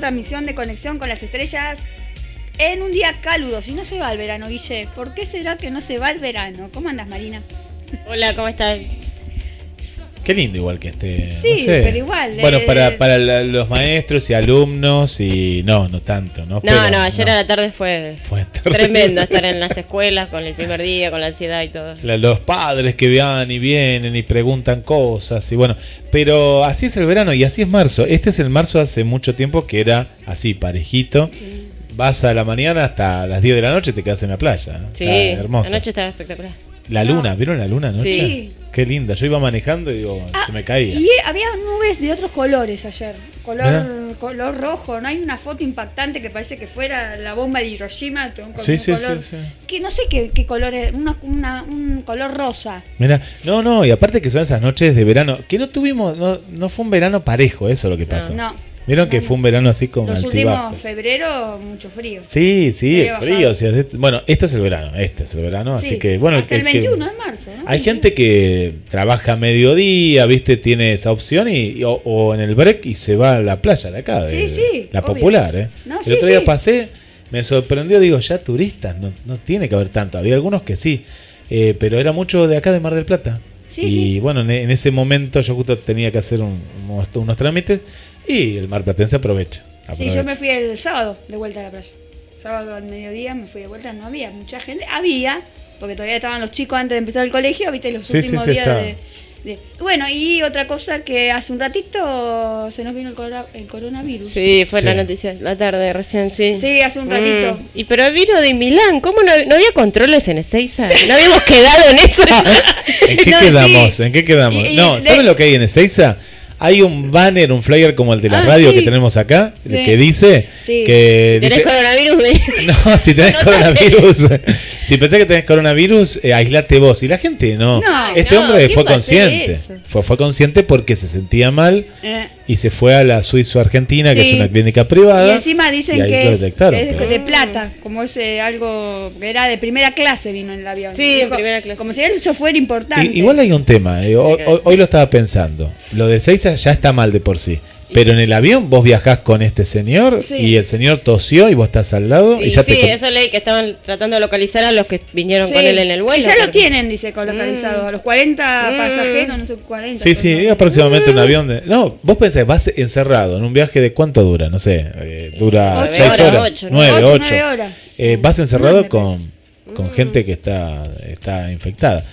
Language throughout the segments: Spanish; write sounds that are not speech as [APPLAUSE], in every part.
Otra transmisión de Conexión con las Estrellas en un día cálido. Si no se va el verano, Guille, ¿por qué será que no se va el verano? ¿Cómo andas, Marina? Hola, ¿cómo estás? Qué lindo igual que esté. Sí, no sé. pero igual, Bueno, eh, para, para la- los maestros y alumnos y no, no tanto, ¿no? No, Pero, no, ayer no. a la tarde fue, [LAUGHS] tremendo estar en las escuelas con el primer día, con la ansiedad y todo. La- Los padres que van y vienen y preguntan cosas y bueno, pero así es el verano y así es marzo. Este es el marzo hace mucho tiempo que era así, parejito. Vas a la mañana hasta las 10 de la noche y te quedas en la playa. Sí, Está hermoso. anoche estaba espectacular. La luna, ¿vieron la luna anoche? Sí. Qué linda. Yo iba manejando y digo, Ah, se me caía. Y había nubes de otros colores ayer. Color, color rojo. No hay una foto impactante que parece que fuera la bomba de Hiroshima con Sí, un sí, color. sí. Que no sé qué, qué color es. una- una- un color rosa. Mira, no, no, y aparte que son esas noches de verano, que no tuvimos, no, no fue un verano parejo, eso es lo que pasó. No. Vieron que fue un verano así con Los últimos altibajos. febrero, mucho frío. Sí, sí, Frío el frío. o sea, es- bueno, este es el verano, este es el verano, así Sí, que bueno. hasta el que- 21 de marzo, ¿no? Hay gente que trabaja a mediodía, viste, tiene esa opción y, y- o, o en el break y se va a la playa de acá, de, Sí, sí, la obvio. popular, ¿eh? No, el sí, otro día pasé, me sorprendió, digo, ya turistas, no, no tiene que haber tanto. Había algunos que sí, eh, pero era mucho de acá de Mar del Plata. Sí, y sí. bueno, en, en ese momento yo justo tenía que hacer un- unos, unos trámites y el Mar Platense aprovecha. Sí, yo me fui el sábado de vuelta a la playa. Sábado al mediodía me fui de vuelta, no había mucha gente. Había, porque todavía estaban los chicos antes de empezar el colegio, viste, los Sí, últimos sí, días de, de- Bueno, y otra cosa que hace un ratito se nos vino el, cora- el coronavirus. Sí, fue Sí. la noticia, la tarde recién, sí. Sí, hace un ratito. Mm, Y pero vino de Milán, ¿cómo no, no había controles en Ezeiza? ¿No habíamos quedado en eso? [LAUGHS] ¿En qué No, quedamos? sí. ¿En qué quedamos? Y- y no, de- ¿saben lo que hay en Ezeiza? Hay un banner, un flyer como el de la Ah, radio sí. que tenemos acá, Sí. que dice Sí. que ¿Tenés dice coronavirus? [LAUGHS] No, si tenés coronavirus, si pensás que tenés coronavirus, eh, aislate vos. Y la gente no. No, este no, hombre ¿quién fue consciente. Fue, fue consciente porque se sentía mal Eh, y se fue a la Suizo-Argentina, que Sí. es una clínica privada. y encima dicen y ahí que lo es, detectaron, es pero- de plata, como es eh, algo que era de primera clase vino en el avión. Sí, en primera clase. Como si el chofer importante. Igual hay un tema, eh, hoy, hoy- hoy lo estaba pensando. Lo de Seiza ya está mal de por sí. Pero en el avión vos viajás con este señor Sí. y el señor tosió y vos estás al lado y, Y ya sí, te... eso leí que estaban tratando de localizar a los que vinieron Sí. con él en el vuelo. Y ya lo tienen, dice, colocalizado. A los 40 Mm. pasajeros, no sé, 40. Sí, sí, es aproximadamente un avión de... No, vos pensás, vas encerrado en un viaje de cuánto dura, no sé, eh, dura Nueve seis horas, horas, ocho, nueve, Ocho, ocho. nueve horas. Eh, Sí. vas encerrado Nueve, con, Mm. con gente que está, está infectada.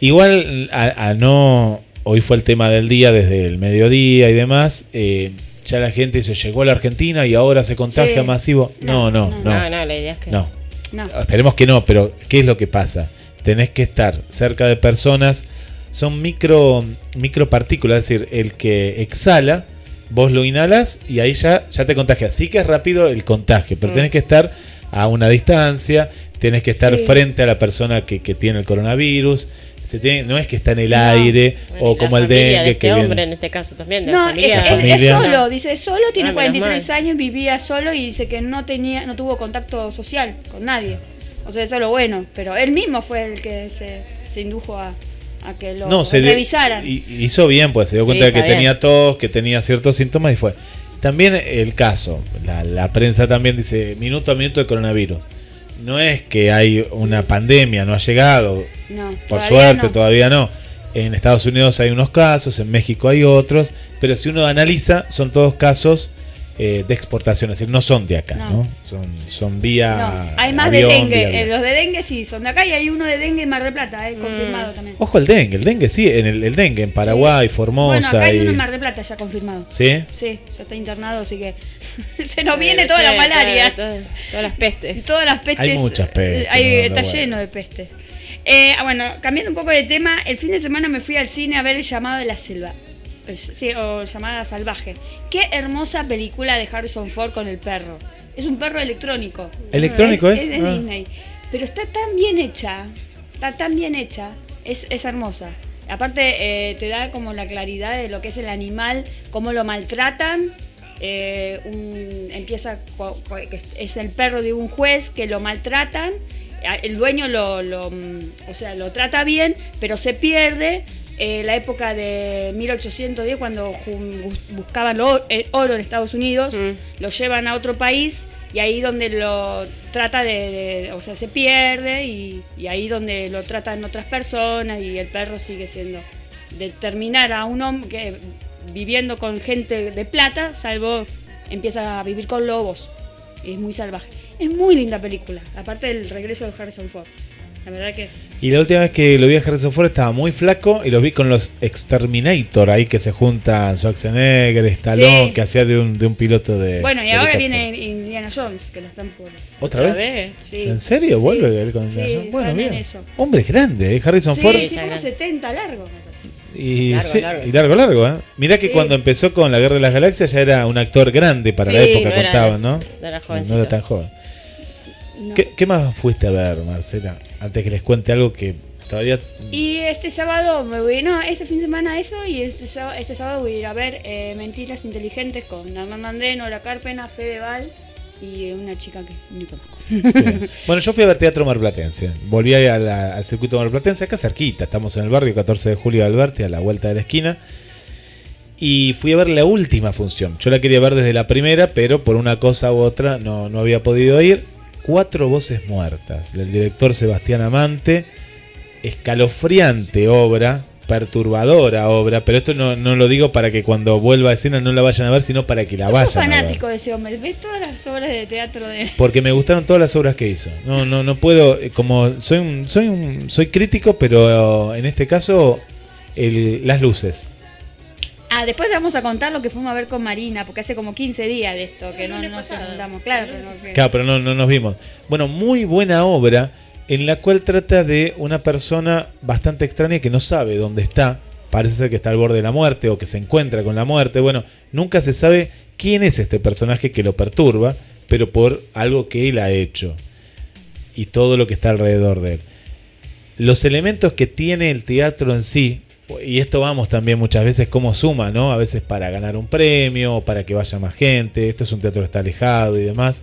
Igual a, a no... Hoy fue el tema del día desde el mediodía y demás. eh, ya la gente dice, llegó a la Argentina y ahora se contagia Sí. masivo. No, no, No, no. No, no, la idea es que. No. No. Esperemos que no, pero ¿qué es lo que pasa? Tenés que estar cerca de personas, son micro micropartículas, es decir, el que exhala, vos lo inhalas y ahí ya, ya te contagias. Sí que es rápido el contagio, pero Mm. tenés que estar a una distancia, tenés que estar Sí. frente a la persona que, que tiene el coronavirus. Se tiene, no es que está en el No. aire Bueno, o como el familia de dengue este que hombre viene. en este caso también. de No, la es, familia. es- es familia. solo, dice, solo tiene Ah, menos 43 mal. años, vivía solo y dice que no tenía, no tuvo contacto social con nadie. O sea, eso es lo bueno, pero él mismo fue el que se, se indujo a, a que lo No, se de- revisaran. y- hizo bien, pues se dio Sí, cuenta de que bien. tenía tos, que tenía ciertos síntomas y fue. También el caso, la, la prensa también dice minuto a minuto el coronavirus. No es que hay una pandemia, no ha llegado, No, por todavía suerte no. todavía no. En Estados Unidos hay unos casos, en México hay otros, pero si uno analiza, son todos casos eh, de exportación, es decir, no son de acá, ¿no? No. Son, son vía. No, hay más avión, de dengue. Eh, los de dengue sí son de acá y hay uno de dengue en Mar del Plata, eh, Mm. confirmado también. Ojo el dengue, el dengue sí, en el, el dengue en Paraguay, Formosa. Bueno, acá hay y- uno en Mar del Plata ya confirmado. ¿Sí? Sí, ya está internado, así que [LAUGHS] se nos Eh, viene toda la malaria. toda- toda- Todas las pestes. [LAUGHS] Todas las pestes. Hay muchas pestes, eh, hay- no, no, está bueno. lleno de pestes. Eh, ah, bueno, cambiando un poco de tema, el fin de semana me fui al cine a ver el llamado de la selva. Sí, o llamada salvaje. Qué hermosa película de Harrison Ford con el perro. Es un perro electrónico. ¿Electrónico es? Es de Ah. Disney. Pero está tan bien hecha. Está tan bien hecha. Es, es hermosa. Aparte, eh, te da como la claridad de lo que es el animal, cómo lo maltratan. Eh, un- empieza, es el perro de un juez que lo maltratan. El dueño lo, lo, mm, o sea, lo trata bien, pero se pierde. Eh, la época de 1810, cuando buscaban lo- eh, oro en Estados Unidos, Mm. lo llevan a otro país y ahí donde lo trata de, de- o sea, se pierde y, y ahí donde lo tratan otras personas y el perro sigue siendo determinar a un hombre que viviendo con gente de plata, salvo empieza a vivir con lobos. Es muy salvaje. Es muy linda película, aparte del regreso de Harrison Ford. La verdad que Y la última vez que lo vi a Harrison Ford estaba muy flaco y lo vi con los Exterminator ahí que se juntan Schwarzenegger, Stallone, Sí. que hacía de un, de un piloto de. Bueno, y de ahora helicóptero. viene Indiana Jones, que la están por. ¿Otra vez? Sí. ¿En serio? Sí. ¿Vuelve él con Sí, Indiana Jones? Bueno, bien. Hombre grande, ¿eh? Harrison Sí, Ford. sí, como grande. 70 largo. Y, Largo, sí, largo. y largo, largo, ¿eh? Mirá que Sí. cuando empezó con la Guerra de las Galaxias ya era un actor grande para la época, no era- contaban, ¿no? no era No jovencito. era tan joven. No. ¿Qué, qué más fuiste a ver, Marcela? Antes que les cuente algo que todavía. Y este sábado me voy, no, este fin de semana eso y este sábado, este sábado voy a ir a ver eh, Mentiras Inteligentes con Hernán André, Nora Carpena, Fede Val y una chica que ni conozco. Bueno, yo fui a ver teatro marplatense. Volví a la- al circuito marplatense, acá cerquita. Estamos en el barrio 14 de julio de Alberti, a la vuelta de la esquina. Y fui a ver la última función. Yo la quería ver desde la primera, pero por una cosa u otra no, no había podido ir. Cuatro voces muertas, del director Sebastián Amante. Escalofriante obra, perturbadora obra, pero esto no, no lo digo para que cuando vuelva a escena no la vayan a ver, sino para que la Soy vayan a ver. fanático de ese hombre, ves todas las obras de teatro de... Porque me gustaron todas las obras que hizo. No, no, no puedo, eh, como soy un, soy un, soy crítico, pero en este caso el- las luces. Ah, después le vamos a contar lo que fuimos a ver con Marina, porque hace como 15 días de esto, que no, no nos juntamos. Claro, pero no, Claro, pero no, no nos vimos. Bueno, muy buena obra en la cual trata de una persona bastante extraña que no sabe dónde está. Parece ser que está al borde de la muerte o que se encuentra con la muerte. Bueno, nunca se sabe quién es este personaje que lo perturba, pero por algo que él ha hecho y todo lo que está alrededor de él. Los elementos que tiene el teatro en sí, y esto vamos también muchas veces como suma, ¿no? A veces para ganar un premio, para que vaya más gente, esto es un teatro que está alejado y demás.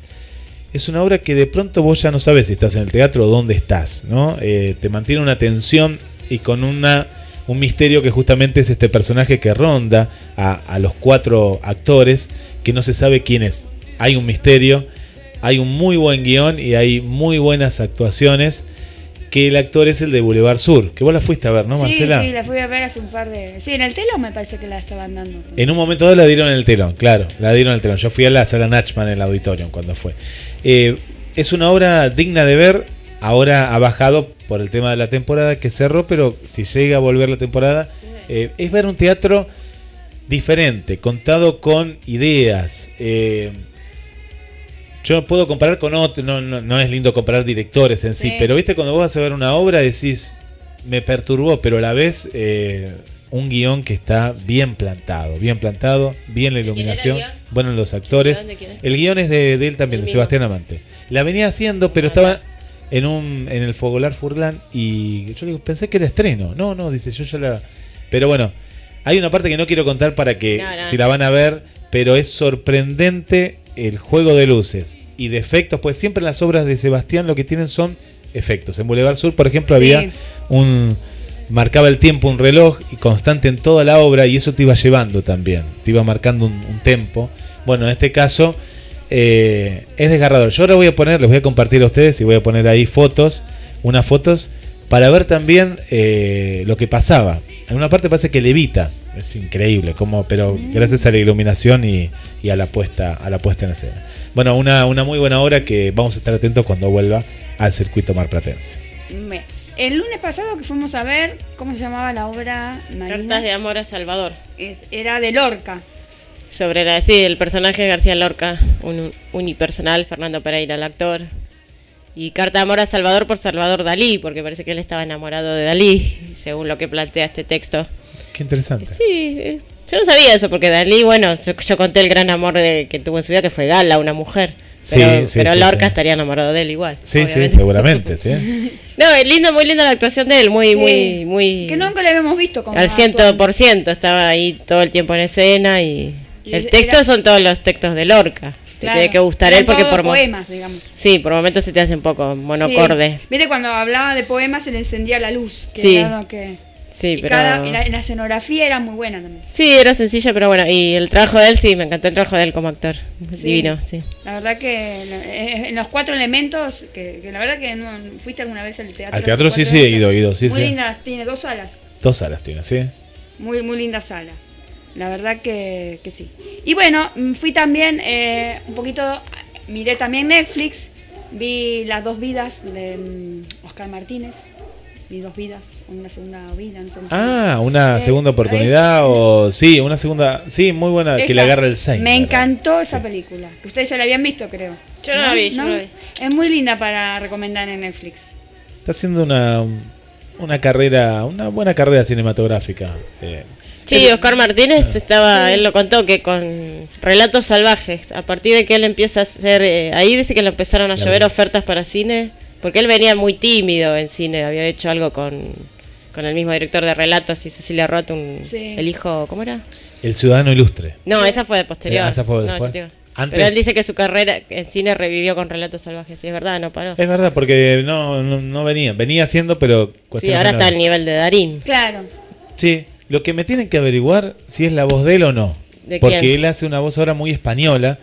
Es una obra que de pronto vos ya no sabes si estás en el teatro o dónde estás, ¿no? Eh, te mantiene una tensión y con una un misterio que justamente es este personaje que ronda a, a los cuatro actores que no se sabe quién es. Hay un misterio, hay un muy buen guion y hay muy buenas actuaciones. Que el actor es el de Boulevard Sur, que vos la fuiste a ver, ¿no, sí, Marcela? sí, la fui a ver hace un par de. Sí, en el telón me parece que la estaban dando. En un momento dado la dieron en el telón, claro, la dieron en el telón. Yo fui a la sala Nachman en el auditorium cuando fue. Eh, es una obra digna de ver. Ahora ha bajado por el tema de la temporada que cerró, pero si llega a volver la temporada, eh, es ver un teatro diferente, contado con ideas. eh, yo puedo comparar con otro, no, no, no es lindo comparar directores en sí, Sí. pero viste cuando vos vas a ver una obra decís, me perturbó, pero a la vez eh, un guion que está bien plantado, bien plantado, bien la iluminación, bueno los actores. ¿El guion de quién es? El guion es de, de él también, de. Sebastián Amante. La venía haciendo, pero estaba en un en el Fogolar Furlan y yo digo, pensé que era estreno. No, no, dice, yo ya la... Pero bueno, hay una parte que no quiero contar para que No, no. si la van a ver, pero es sorprendente el juego de luces y de efectos, pues siempre en las obras de Sebastián lo que tienen son efectos. En Boulevard Sur, por ejemplo, Sí. había un marcaba el tiempo un reloj y constante en toda la obra y eso te iba llevando también, te iba marcando un, un tempo. Bueno, en este caso eh, es desgarrador. Yo ahora voy a poner, les voy a compartir a ustedes y voy a poner ahí fotos, unas fotos para ver también eh, lo que pasaba. En una parte parece que levita, es increíble, como, pero gracias a la iluminación y, y a la puesta a la puesta en escena. Bueno, una, una muy buena obra que vamos a estar atentos cuando vuelva al circuito marplatense. Me- El lunes pasado que fuimos a ver, ¿cómo se llamaba la obra? Marina? Cartas de amor a Salvador. Es- era de Lorca. Sobre la, sí, el personaje de García Lorca, un unipersonal, Fernando Pereira, el actor. Y Carta de Amor a Salvador por Salvador Dalí, porque parece que él estaba enamorado de Dalí, según lo que plantea este texto. Qué interesante. Sí, eh, yo no sabía eso, porque Dalí, bueno, yo, yo conté el gran amor de- que tuvo en su vida, que fue Gala, una mujer. Pero, Sí, sí, pero sí, Lorca sí. estaría enamorado de él igual. Sí, sí, obviamente. seguramente, sí. [LAUGHS] No, es lindo, muy linda la actuación de él, muy, Sí. muy, muy... Que nunca la habíamos visto como Al ciento por ciento, estaba ahí todo el tiempo en escena y... Y El era- texto son todos los textos de Lorca. Te Claro. tiene que gustar Eran él porque por... poemas, digamos. Sí, por momentos se te hace un poco monocorde. Sí. Viste, cuando hablaba de poemas se le encendía la luz. Que Sí. era lo que... Sí, y pero... cada- y la, escenografía era muy buena también. Sí, era sencilla, pero bueno. Y el trabajo de él, sí, me encantó el trabajo de él como actor. Sí. Divino, sí. La verdad que eh, en los cuatro elementos, que, que la verdad que no, fuiste alguna vez al teatro. Al teatro sí, sí, he ido, he ido, sí, muy sí. linda, tiene dos salas. Dos salas tiene, sí. Muy, muy linda sala. La verdad que, que sí. Y bueno, mm, fui también eh, un poquito, miré también Netflix, vi Las dos vidas de mm, Oscar Martínez. Vi dos vidas, una segunda vida, no sé. Ah, una Eh, segunda oportunidad es- o sí, una segunda, sí, muy buena que le agarra el Saint. Me encantó esa Sí. película, que ustedes ya la habían visto, creo. Yo no la vi, yo no la vi. Es muy linda para recomendar en Netflix. Está haciendo una una carrera, una buena carrera cinematográfica. eh. Sí, Oscar Martínez estaba, él lo contó, que con Relatos Salvajes, a partir de que él empieza a hacer, eh, ahí dice que le empezaron a La llover ofertas para cine, porque él venía muy tímido en cine, había hecho algo con, con el mismo director de Relatos y Cecilia Roth, un- Sí. el hijo, ¿cómo era? El ciudadano ilustre. No, esa fue de posterior. Eh, esa fue No, después. yo digo- Antes- Pero él dice que su carrera en cine revivió con Relatos Salvajes, y es verdad, no paró. Es verdad, porque no, no, no venía. Venía haciendo, pero... Sí, ahora está al nivel de Darín. Claro. Sí, lo que me tienen que averiguar si es la voz de él o no. ¿De porque quién? él hace una voz ahora muy española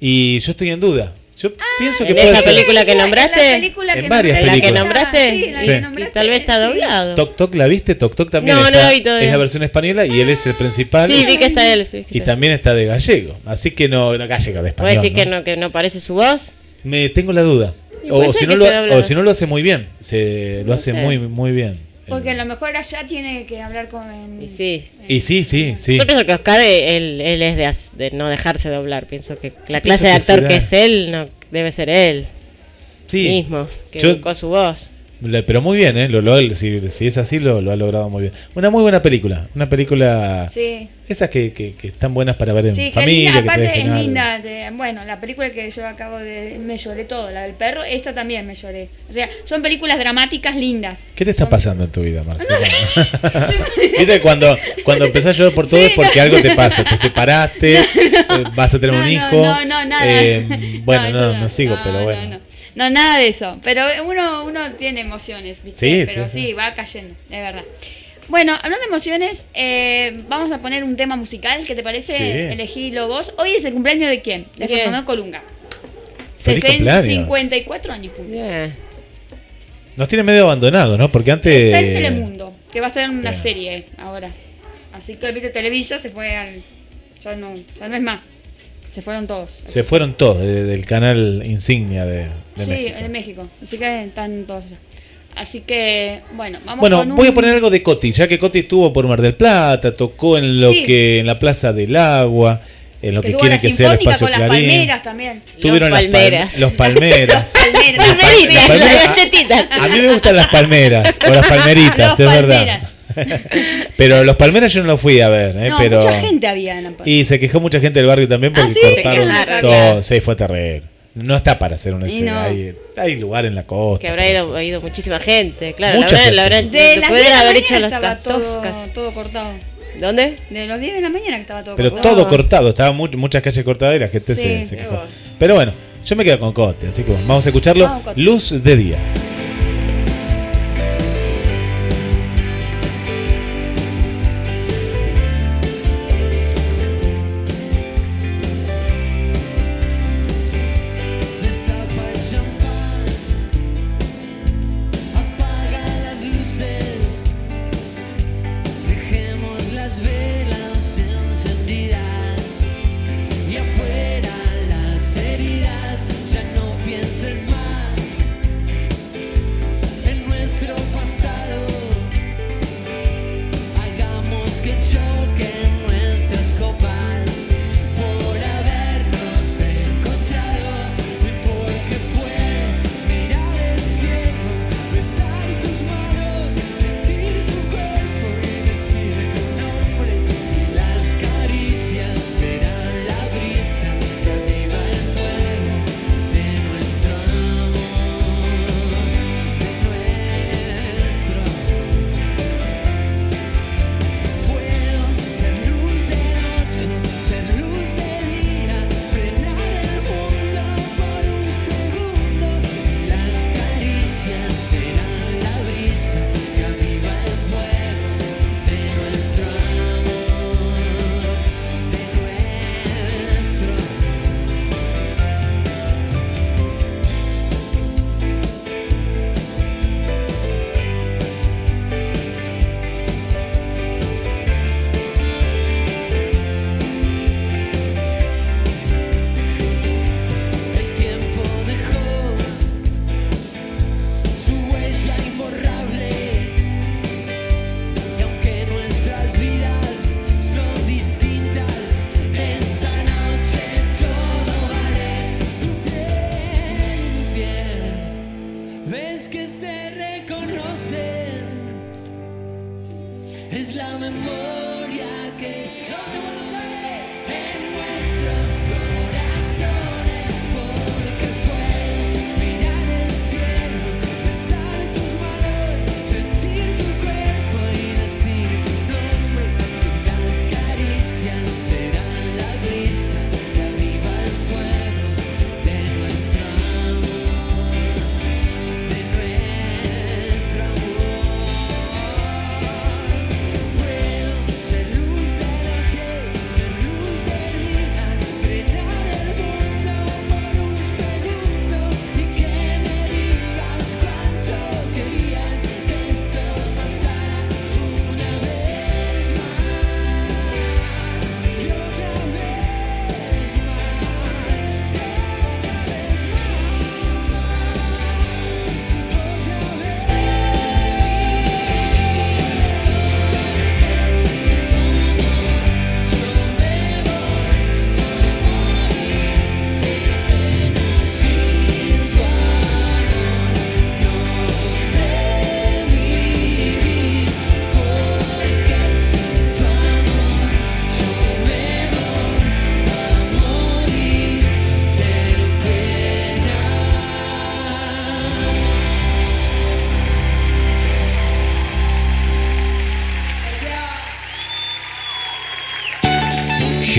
y yo estoy en duda. Yo pienso que ¿en puede esa ser. película que nombraste? En, la película En que varias ¿En la que películas. nombraste? Sí, en la Sí. que Y nombraste, Tal vez está sí. doblado. Toc Toc, ¿la viste? Toc Toc también No, no está- la vi todavía. es la versión española y él es el principal. Sí, vi que está él. sí, que y está. también está de gallego. Así que no, no gallego, de ¿Puedes español. decir que ¿no? no, que no parece su voz? Me tengo la duda. O si, no lo, esté doblado. o si no lo hace muy bien. Se, lo No hace sé. muy, muy bien. Porque a lo mejor allá tiene que hablar con. Y sí. Y sí, sí, sí. Yo pienso que Oscar, él, él es de, as- de no dejarse doblar. Pienso que la clase de actor que es él no debe ser él Sí. mismo, que Yo- buscó su voz. Pero muy bien, ¿eh? Lo, lo- si, si es así, lo, lo ha logrado muy bien. Una muy buena película. Una película. Sí. Esas que, que, que están buenas para ver en Sí, familia. que te aparte es linda. de- bueno, la película que yo acabo de. Me lloré todo, la del perro, esta también me lloré. O sea, son películas dramáticas lindas. ¿Qué te está pasando en tu vida, Marcela? [LAUGHS] Viste, cuando, cuando empezás a llorar por todo Sí, es porque no. algo te pasa. [LAUGHS] Te separaste, vas a tener un hijo. No, no, nada. eh, bueno, no, no, sigo, pero no, bueno. No, nada de eso. Pero uno, uno tiene emociones, ¿viste? Sí, Pero sí, sí, sí. va cayendo, de verdad. Bueno, hablando de emociones, eh, vamos a poner un tema musical. ¿Qué te parece? Sí. Elegílo vos. Hoy es el cumpleaños de quién? De. Fernando Colunga. Feliz Sesen- cumpleaños. 54 años cumple. Bien. Nos tiene medio abandonado, ¿no? Porque antes. Está en Telemundo, que va a ser una Bien. serie ahora. Así que viste Televisa se fue al. Ya no, ya no es más. Se fueron todos. Se fueron todos de- del canal insignia de, de sí, México. de México. Así que están todos allá. Así que, bueno, vamos Bueno, con voy a poner algo de Coti, ya que Coti estuvo por Mar del Plata, tocó en lo Sí. que en la Plaza del Agua, en lo que Estuvo quiere que sea el espacio con las Clarín. palmeras también. Tuvieron Los las pal- palmeras. los palmeras. [LAUGHS] Palmeras. Palmeritas, Las palmeras- las galletitas. A mí me gustan las palmeras o las palmeritas, Los es palmeras. verdad. [LAUGHS] Pero los palmeras yo no los fui a ver, ¿eh? No, pero mucha gente había en la y se quejó mucha gente del barrio también porque Ah, sí, cortaron se quejaron. todo, sí, fue terrible. No está para hacer una Y escena, no. hay, hay lugar en la costa. Que habrá ido, muchísima gente. Claro, Mucha la verdad, la verdad, De las 10 pueden de la haber mañana hecho las estaba todo, todo cortado. ¿Dónde? De los 10 de la mañana que estaba todo Pero cortado. todo cortado, estaban mu- muchas calles cortadas y la gente Sí, se, se quejó. Pero bueno, yo me quedo con Cote, así que bueno, vamos a escucharlo. Vamos. Luz de día.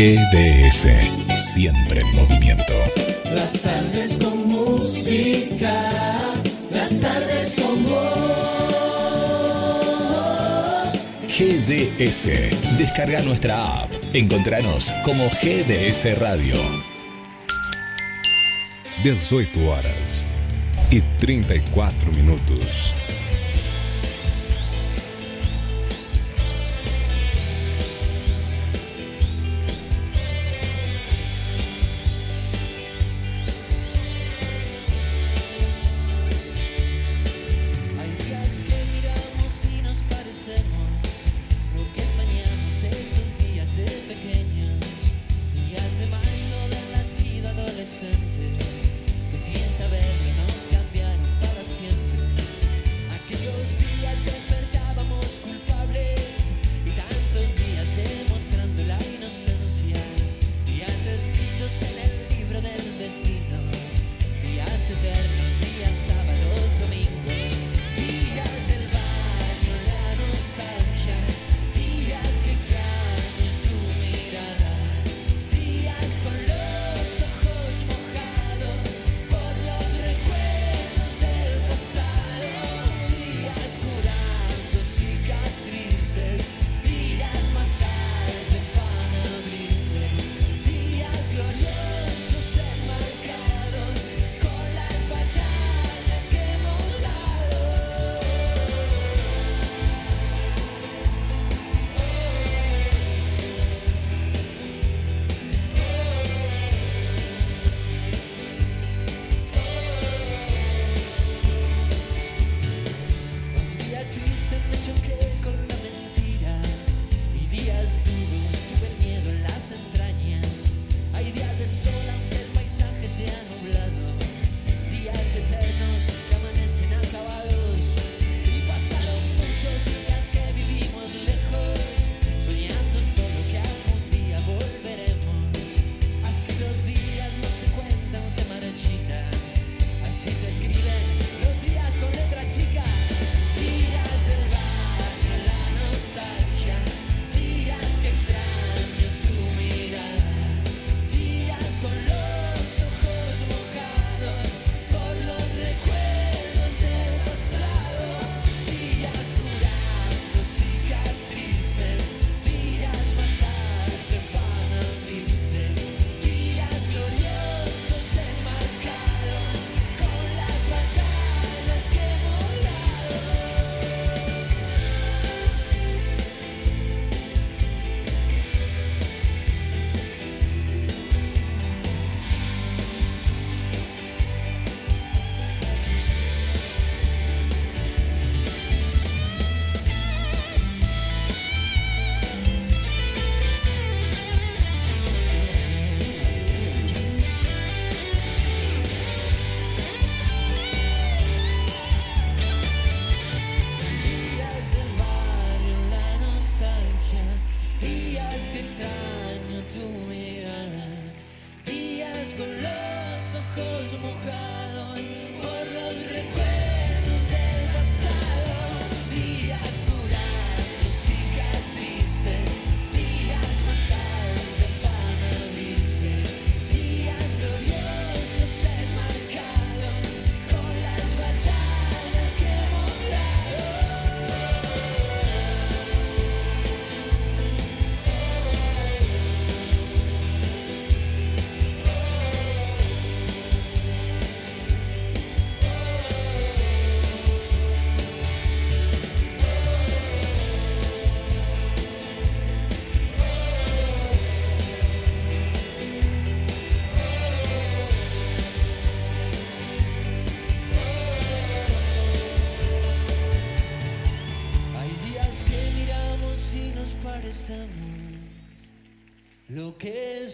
GDS, siempre en movimiento. Las tardes con música, las tardes con vos. GDS, descarga nuestra app. Encontranos como GDS Radio. 18 horas y 34 minutos.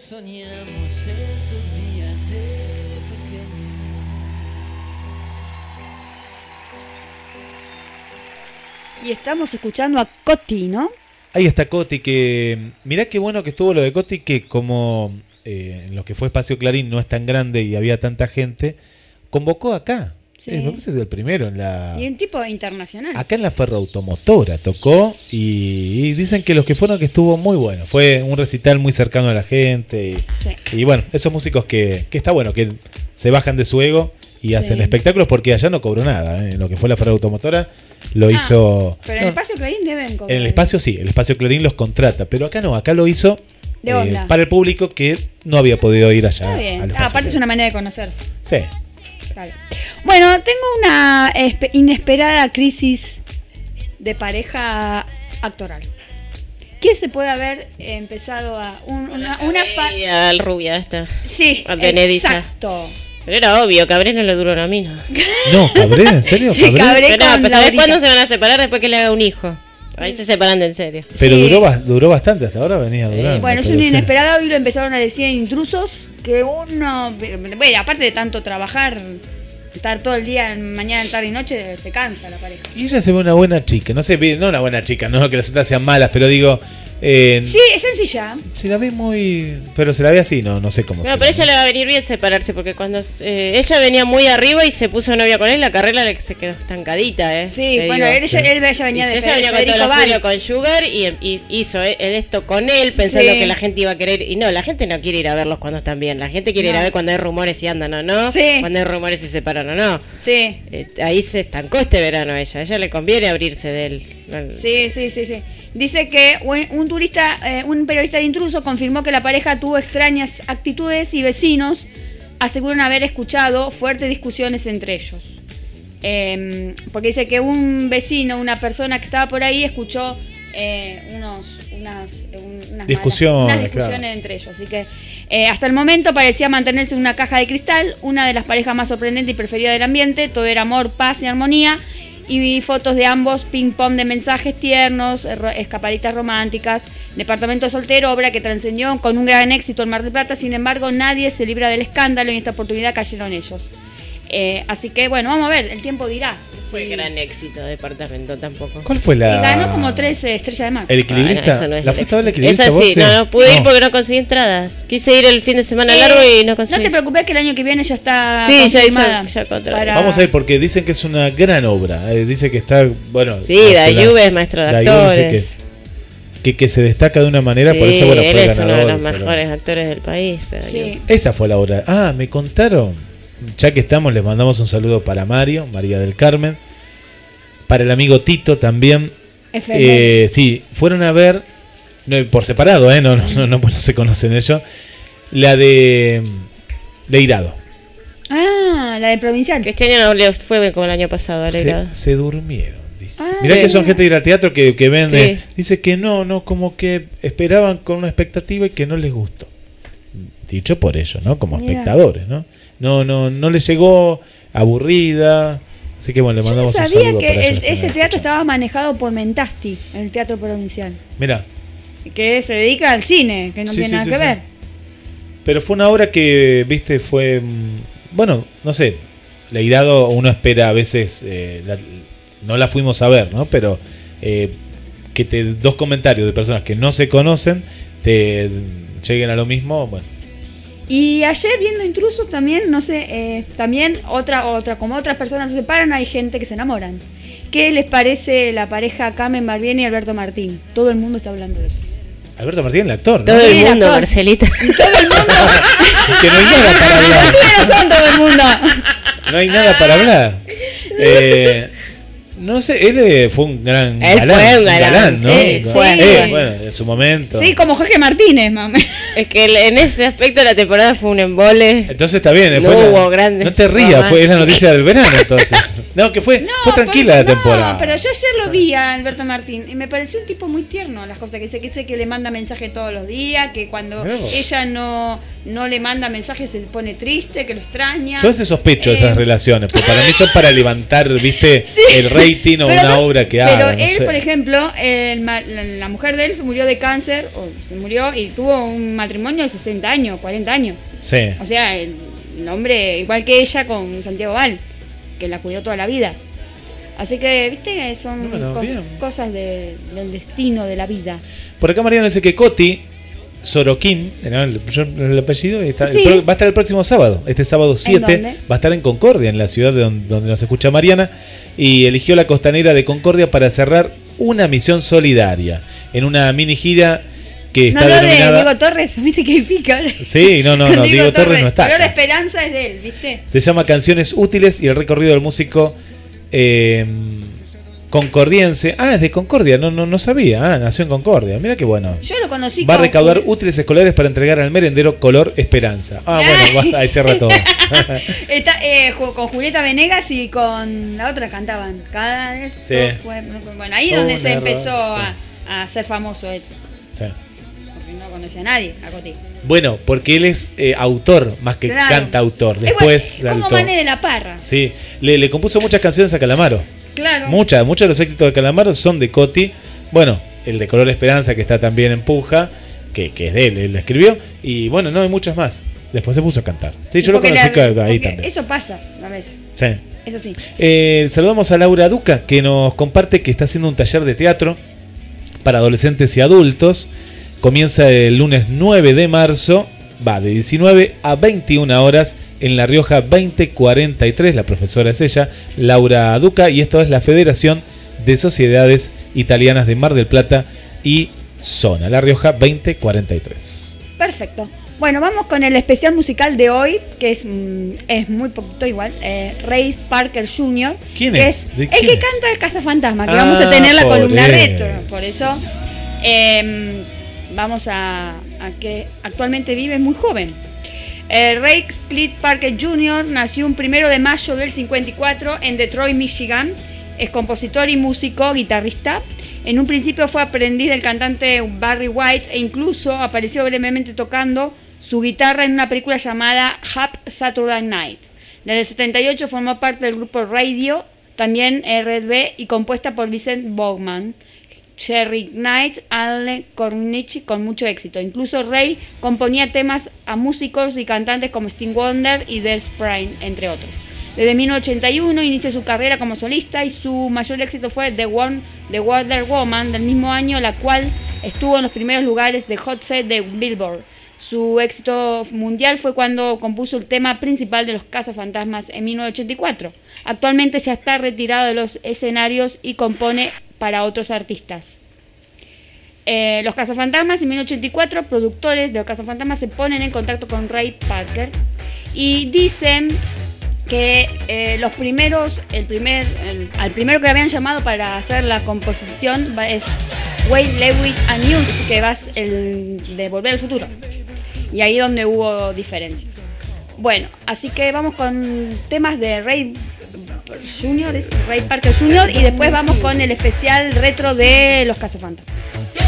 soñamos esos días de. Y estamos escuchando a Coti, ¿no? Ahí está Coti, que mirá qué bueno que estuvo lo de Coti, que como eh, en lo que fue Espacio Clarín no es tan grande y había tanta gente, convocó acá Sí. Eh, Me parece pues el primero en la. Y un tipo internacional. Acá en la Ferro Automotora tocó y, dicen que los que fueron que estuvo muy bueno. Fue un recital muy cercano a la gente. Y, sí. y bueno, esos músicos que, que está bueno, que se bajan de su ego y hacen espectáculos porque allá no cobró nada. ¿eh? En lo que fue la Ferro Automotora lo ah, hizo. Pero en el espacio Clarín deben cobrar. En el espacio sí, el espacio Clarín los contrata, pero acá no, acá lo hizo. Eh, para el público que no había podido ir allá. Está bien. Ah, aparte es una manera de conocerse. Sí. Bueno, tengo una espe- inesperada crisis de pareja actoral. ¿Quién se puede haber empezado a... un- una, una Y al rubia esta. Sí, a exacto. Pero era obvio, Cabré no le duró una mina. [LAUGHS] No, Cabré, ¿en serio? [LAUGHS] Sí, Cabré? Pero, con pero ¿sabes Laurita. cuándo se van a separar? Después que le haga un hijo. Ahí se separan de en serio. Pero Sí. duró, duró bastante, hasta ahora venía durando. Bueno, es un inesperado y lo empezaron a decir intrusos que uno, bueno, aparte de tanto trabajar, estar todo el día, mañana, tarde y noche, se cansa la pareja. Y ella se ve una buena chica, no sé, no una buena chica, no que las otras sean malas, pero digo, eh, Sí, es sencilla. se la ve muy, pero se la ve así, no, no sé cómo. No, se pero ve. ella le va a venir bien separarse porque cuando eh, ella venía muy arriba y se puso novia con él, la carrera le se quedó estancadita, ¿eh? Sí, bueno, digo. él, ella, él ya venía Y de ella venía con Federico toda la furia con Sugar y, y hizo eh, él esto con él pensando Sí. que la gente iba a querer. Y no, la gente no quiere ir a verlos cuando están bien. La gente quiere ir a ver cuando hay rumores si andan o no. Sí. Cuando hay rumores si se separan o no. Sí, Eh, ahí se estancó este verano a ella. A ella le conviene abrirse de él. Sí, sí, sí, sí. Dice que un, turista, eh, un periodista de intruso confirmó que la pareja tuvo extrañas actitudes y vecinos aseguran haber escuchado fuertes discusiones entre ellos. Em, porque dice que un vecino, una persona que estaba por ahí, escuchó eh, unos, unas, un- unas malas- Discusiones, unas discusiones claro. entre ellos. Así que eh, hasta el momento parecía mantenerse en una caja de cristal, una de las parejas más sorprendentes y preferidas del ambiente. Todo era amor, paz y armonía. Y vi fotos de ambos, ping pong de mensajes tiernos, escapaditas románticas, departamento soltero, obra que trascendió con un gran éxito en Mar del Plata. Sin embargo, nadie se libra del escándalo y en esta oportunidad cayeron ellos. Eh, así que bueno, vamos a ver, el tiempo dirá. Fue Sí. gran éxito departamento tampoco. ¿Cuál fue Y la? ganó como tres eh, estrellas de mar. El equilibrista. Bueno, eso no es ¿La fuiste a ver equilibrista Esa vos? sí, no, no pude ir porque no conseguí entradas. Quise ir el fin de semana Eh, largo y no conseguí. No te preocupes que el año que viene ya está Sí, ya ya para- Vamos a ir porque dicen que es una gran obra. eh, dice que está, bueno. Sí, la- Dayuve es maestro de actores. Que, que, que se destaca de una manera, por eso bueno, él fue es uno de los pero- mejores actores del país. Sí. Esa fue la obra. Ah, me contaron. Ya que estamos, les mandamos un saludo para Mario, María del Carmen. Para el amigo Tito también. Eh, sí, fueron a ver, no, por separado, ¿eh? no, no, no, no, no se conocen ellos. La de Leirado. Ah, la del provincial. Que este año no le fue bien como el año pasado, alegrado. Se, se durmieron, dice. Ah, Mirá sí. que son gente de ir al teatro que, que vende. Sí. Dice que no, no, como que esperaban con una expectativa y que no les gustó. Dicho por ellos, ¿no? Como Mirá. espectadores, ¿no? No, no, no les llegó aburrida. Así que bueno, le Yo no mandamos un sabía que para el- ellos. ese teatro estaba manejado por Mentasti, el teatro provincial. Mira, Que se dedica al cine, que no Sí, tiene sí, nada sí, que ver. pero fue una obra que, viste, fue. mm, Bueno, no sé. Leirado uno espera a veces. eh, la- no la fuimos a ver, ¿no? Pero eh, que te dos comentarios de personas que no se conocen te lleguen a lo mismo. Bueno, Y ayer viendo Intrusos también, no sé, eh, también otra, otra, como otras personas se separan, hay gente que se enamoran. ¿Qué les parece la pareja Carmen Barbieri y Alberto Martín? Todo el mundo está hablando de eso. Alberto Martín, el actor, ¿no? Todo el mundo, actor. Marcelita. [LAUGHS] Todo el mundo. [LAUGHS] que no hay nada [LAUGHS] para hablar. Todo el mundo. No hay nada para hablar. Eh, no sé, él eh, fue un gran Él galán. fue un galán, ¿no? sí, Con- fue. eh, bueno, en su momento. Sí, como Jorge Martínez, mami. Es que el- en ese aspecto la temporada fue un embole. Entonces está bien. eh, No la- hubo grandes no te rías, fue es la noticia del verano [LAUGHS] entonces. No, que fue, fue tranquila la temporada. No, pero yo ayer lo vi a Alberto Martín y me pareció un tipo muy tierno las cosas que dice, que dice que le manda mensaje todos los días, que cuando ella no, no le manda mensaje se pone triste, que lo extraña. Yo a veces sospecho de Eh, esas relaciones, porque para mí son para levantar, viste, [LAUGHS] el rating o Pero una no- obra que Pero haga. no él, sé. por ejemplo, el la, la mujer de él se murió de cáncer, o se murió y tuvo un matrimonio de 60 años, 40 años. Sí. O sea, el, el hombre, igual que ella con Santiago Val, que la cuidó toda la vida. Así que, viste, son Bueno, cos- cosas de- del destino de la vida. Por acá Mariano dice que Coti Sorokin, ¿no? el, el apellido, está- el Sí. pro- va a estar el próximo sábado, este sábado 7, dónde? va a estar en Concordia, en la ciudad de donde, donde nos escucha Mariana, y eligió la costanera de Concordia para cerrar una misión solidaria en una mini gira que No, está de denominada. Diego Torres, ¿viste que pica? Sí, no, no, no, [LAUGHS] Diego Torres no está Color acá. Esperanza es de él, ¿viste? Se llama Canciones Útiles y el recorrido del músico eh, concordiense. Ah, es de Concordia, no, no, no sabía. Ah, nació en Concordia. Mira qué bueno. Yo lo conocí Va a recaudar útiles escolares para entregar al merendero color esperanza. Ah, bueno, ahí cierra todo. [LAUGHS] Está, eh, ju- con Julieta Venegas y con la otra cantaban. Cada vez Sí. fue- Bueno, ahí es donde Una se empezó a, a ser famoso él. Sí. Porque no conocía a nadie, a Coti. Bueno, porque él es eh, autor más que Claro. cantautor. Es Después bueno, es como saltó. Mane de la Parra. Sí, le, le compuso muchas canciones a Calamaro. Claro. Muchas, muchos de los éxitos de Calamaro son de Coti. Bueno, el de Color Esperanza, que está también en Puja, que, que es de él, él la escribió. Y bueno, no hay muchos más. Después se puso a cantar. Sí, yo lo conocí la- ahí también. Eso pasa a veces. Sí. Eso sí. Eh, saludamos a Laura Duca, que nos comparte que está haciendo un taller de teatro para adolescentes y adultos. Comienza el lunes 9 de marzo, va de 19 a 21 horas en La Rioja 2043. La profesora es ella, Laura Duca, y esto es la Federación de Sociedades Italianas de Mar del Plata y Zona, La Rioja 2043. Perfecto. Bueno, vamos con el especial musical de hoy, que es, mm, es muy poquito igual. Eh, Ray Parker Jr. ¿Quién que es? ¿De el quién que es? canta el Casa Fantasma, que Ah, vamos a tener la columna eso. retro. Por eso em, vamos a, a que actualmente vive muy joven. Eh, Ray Split Parker Jr. nació un primero de mayo del 54 en Detroit, Michigan. Es compositor y músico, guitarrista. En un principio fue aprendiz del cantante Barry White e incluso apareció brevemente tocando su guitarra en una película llamada Hap Saturday Night. Desde el 78 formó parte del grupo Radio, también RB y compuesta por Vincent Bogman. Jerry Knight, Alan Corniche con mucho éxito. Incluso Ray componía temas a músicos y cantantes como Sting Wonder y Des Prime, entre otros. Desde 1981 inicia su carrera como solista y su mayor éxito fue The, One, The Wonder Woman del mismo año, la cual estuvo en los primeros lugares de Hot Set de Billboard. Su éxito mundial fue cuando compuso el tema principal de los Cazafantasmas en 1984. Actualmente ya está retirado de los escenarios y compone para otros artistas. Eh, los Cazafantasmas en 1984, productores de los Cazafantasmas se ponen en contacto con Ray Parker y dicen que eh, los primeros, el primer, al primero que habían llamado para hacer la composición es Wade Lewis and News, que va el de Volver al Futuro. Y ahí donde hubo diferencias. Bueno, así que vamos con temas de Ray Junior, es Ray Parker Jr. y después vamos con el especial retro de los Cazafantasmas.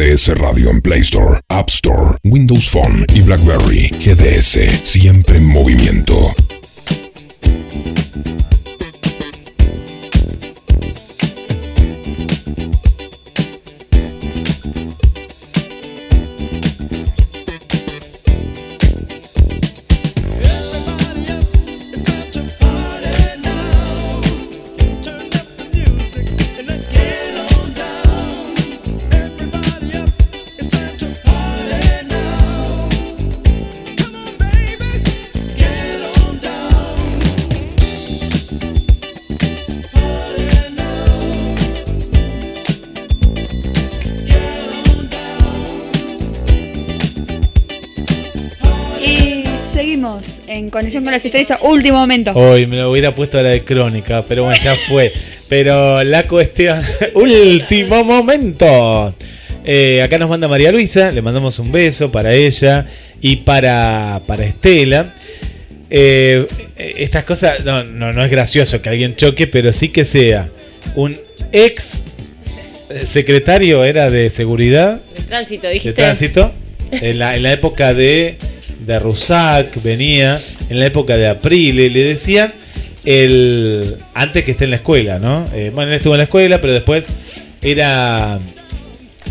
GDS Radio en Play Store, App Store, Windows Phone y BlackBerry. GDS, siempre en movimiento. En conexión con las a último momento. Hoy me lo hubiera puesto la de crónica, pero bueno, ya fue. Pero la cuestión. [LAUGHS] Último momento. Eh, acá nos manda María Luisa, le mandamos un beso para ella y para, para Estela. Eh, estas cosas, no, no, no es gracioso que alguien choque, pero sí que sea un ex secretario, era de seguridad, De tránsito, de dijiste. tránsito, en la, en la época de, de Rusac, venía, en la época de Aprile, le decían el antes que esté en la escuela, ¿no? Eh, bueno, él estuvo en la escuela, pero después era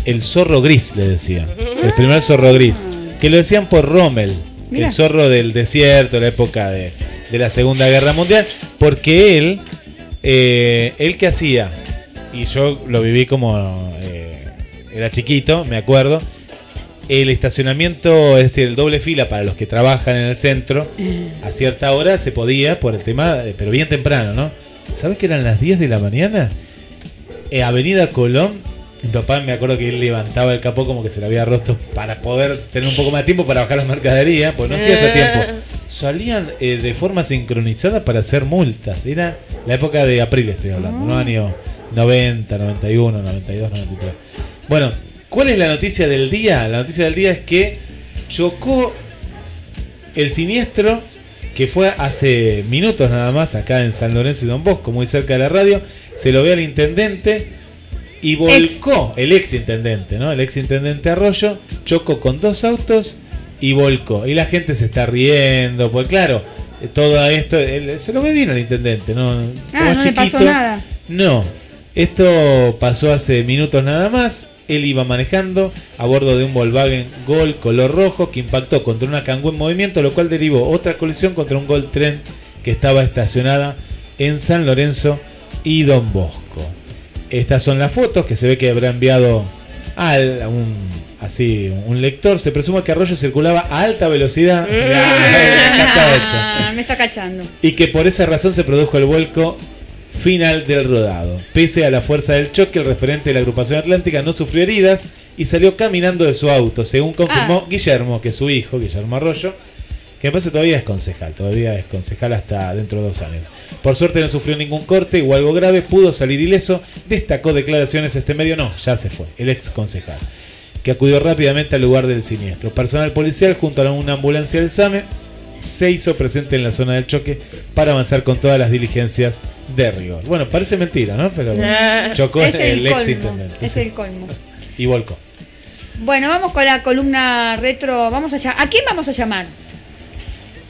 el zorro gris, le decían. El primer zorro gris. Que lo decían por Rommel, Mirá. el zorro del desierto, la época de, de la Segunda Guerra Mundial, porque él, eh, él que hacía, y yo lo viví como eh, era chiquito, me acuerdo, el estacionamiento, es decir, el doble fila para los que trabajan en el centro, a cierta hora se podía por el tema, eh, pero bien temprano, ¿no? ¿Sabes que eran las 10 de la mañana? Eh, Avenida Colón, mi papá me acuerdo que él levantaba el capó como que se le había roto para poder tener un poco más de tiempo para bajar las mercaderías, pues no hacía ese tiempo. Salían eh, de forma sincronizada para hacer multas. Era la época de abril, estoy hablando, ¿no? Año 90, 91, 92, 93. Bueno, ¿cuál es la noticia del día? La noticia del día es que chocó el siniestro que fue hace minutos nada más acá en San Lorenzo y Don Bosco, muy cerca de la radio. Se lo ve al intendente y volcó, el ex intendente, ¿no? El ex intendente Arroyo chocó con dos autos y volcó. Y la gente se está riendo, pues claro, todo esto, él- se lo ve bien al intendente, ¿no? Ah, no le pasó nada. No, esto pasó hace minutos nada más. Él iba manejando a bordo de un Volkswagen Gol color rojo que impactó contra una Kangoo en movimiento, lo cual derivó otra colisión contra un Gol Tren que estaba estacionada en San Lorenzo y Don Bosco. Estas son las fotos que se ve que habrá enviado al, a un, así, un lector. Se presume que Arroyo circulaba a alta velocidad. [LAUGHS] Ah, [LAUGHS] me está cachando. y que por esa razón se produjo el vuelco final del rodado. Pese a la fuerza del choque, el referente de la agrupación atlántica no sufrió heridas y salió caminando de su auto, según confirmó Ah. Guillermo, que es su hijo, Guillermo Arroyo, que me parece todavía es concejal, todavía es concejal hasta dentro de dos años. Por suerte no sufrió ningún corte o algo grave, pudo salir ileso, destacó declaraciones este medio, no, ya se fue, el ex concejal, que acudió rápidamente al lugar del siniestro. Personal policial junto a una ambulancia del SAME se hizo presente en la zona del choque para avanzar con todas las diligencias de rigor. Bueno, parece mentira, ¿no? Pero Ah. chocó es el, el, ex intendente. Es el colmo. Y volcó. Bueno, vamos con la columna retro. Vamos a llam- ¿A quién vamos a llamar?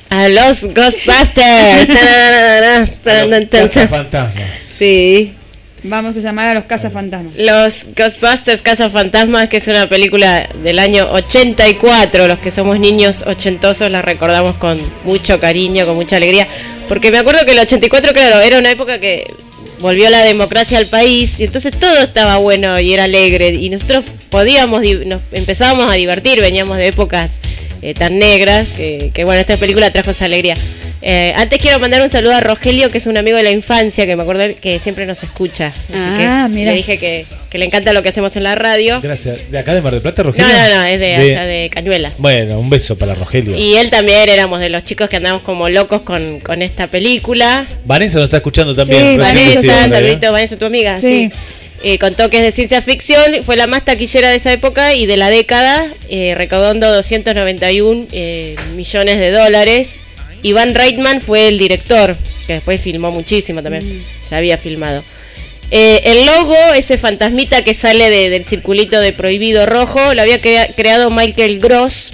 A los Ghostbusters. [LAUGHS] Tararara, tararara. fantasmas. sí. Vamos a llamar a los cazafantasmas. Los Ghostbusters Casa Fantasmas, que es una película del año 84. Los que somos niños ochentosos la recordamos con mucho cariño, con mucha alegría. Porque me acuerdo que el 84, claro, era una época que volvió la democracia al país y entonces todo estaba bueno y era alegre. Y nosotros podíamos, nos empezábamos a divertir, veníamos de épocas eh, tan negras que, bueno, esta película trajo esa alegría. Eh, antes quiero mandar un saludo a Rogelio, que es un amigo de la infancia, que me acuerdo que siempre nos escucha. Así Ah, que mira. le dije que, que le encanta lo que hacemos en la radio. Gracias. ¿De acá de Mar del Plata, No, Rogelio? no, no, es de, allá de Cañuelas. Bueno, un beso para Rogelio. Y él también éramos de los chicos que andamos como locos con, con esta película. Vanessa nos está escuchando también. Sí, Vanessa, ¿no? saludito, Vanessa, tu amiga. Sí. Sí. Eh, con toques de ciencia ficción, fue la más taquillera de esa época y de la década, eh, recaudando 291 eh, millones de dólares. Iván Reitman fue el director, que después filmó muchísimo también, ya había filmado. Eh, el logo, ese fantasmita que sale de- del circulito de prohibido rojo, lo había crea- creado Michael Gross,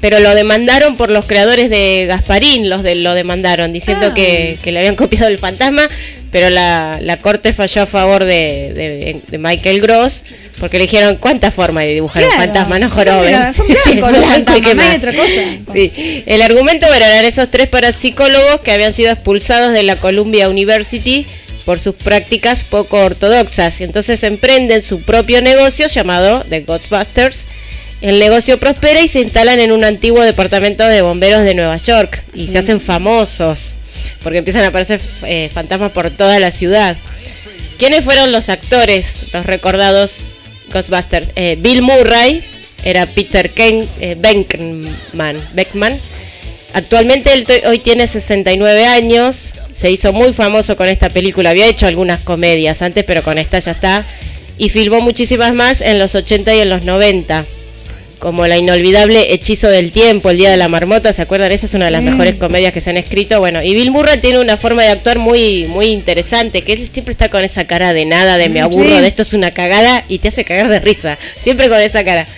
pero lo demandaron por los creadores de Gasparín, los de, lo demandaron, diciendo Ah. que, que le habían copiado el fantasma, pero la, la corte falló a favor de, de- de Michael Gross, porque le dijeron cuánta forma de dibujar un Claro, fantasma, no joroben. son [LAUGHS] Sí, el argumento eran esos tres parapsicólogos que habían sido expulsados de la Columbia University por sus prácticas poco ortodoxas. Y entonces emprenden su propio negocio llamado The Ghostbusters. El negocio prospera y se instalan en un antiguo departamento de bomberos de Nueva York. Y se hacen famosos porque empiezan a aparecer eh, fantasmas por toda la ciudad. ¿Quiénes fueron los actores, los recordados Ghostbusters? Eh, Bill Murray, era Peter Ken, eh, Beckman, Beckman. Actualmente él hoy tiene 69 años, se hizo muy famoso con esta película, había hecho algunas comedias antes, pero con esta ya está, y filmó muchísimas más en los 80 y en los 90, como la inolvidable Hechizo del Tiempo, El Día de la Marmota, ¿se acuerdan? Esa es una de las mejores comedias que se han escrito, bueno, y Bill Murray tiene una forma de actuar muy, muy interesante, que él siempre está con esa cara de nada, de me aburro, Sí. de esto es una cagada, y te hace cagar de risa, siempre con esa cara.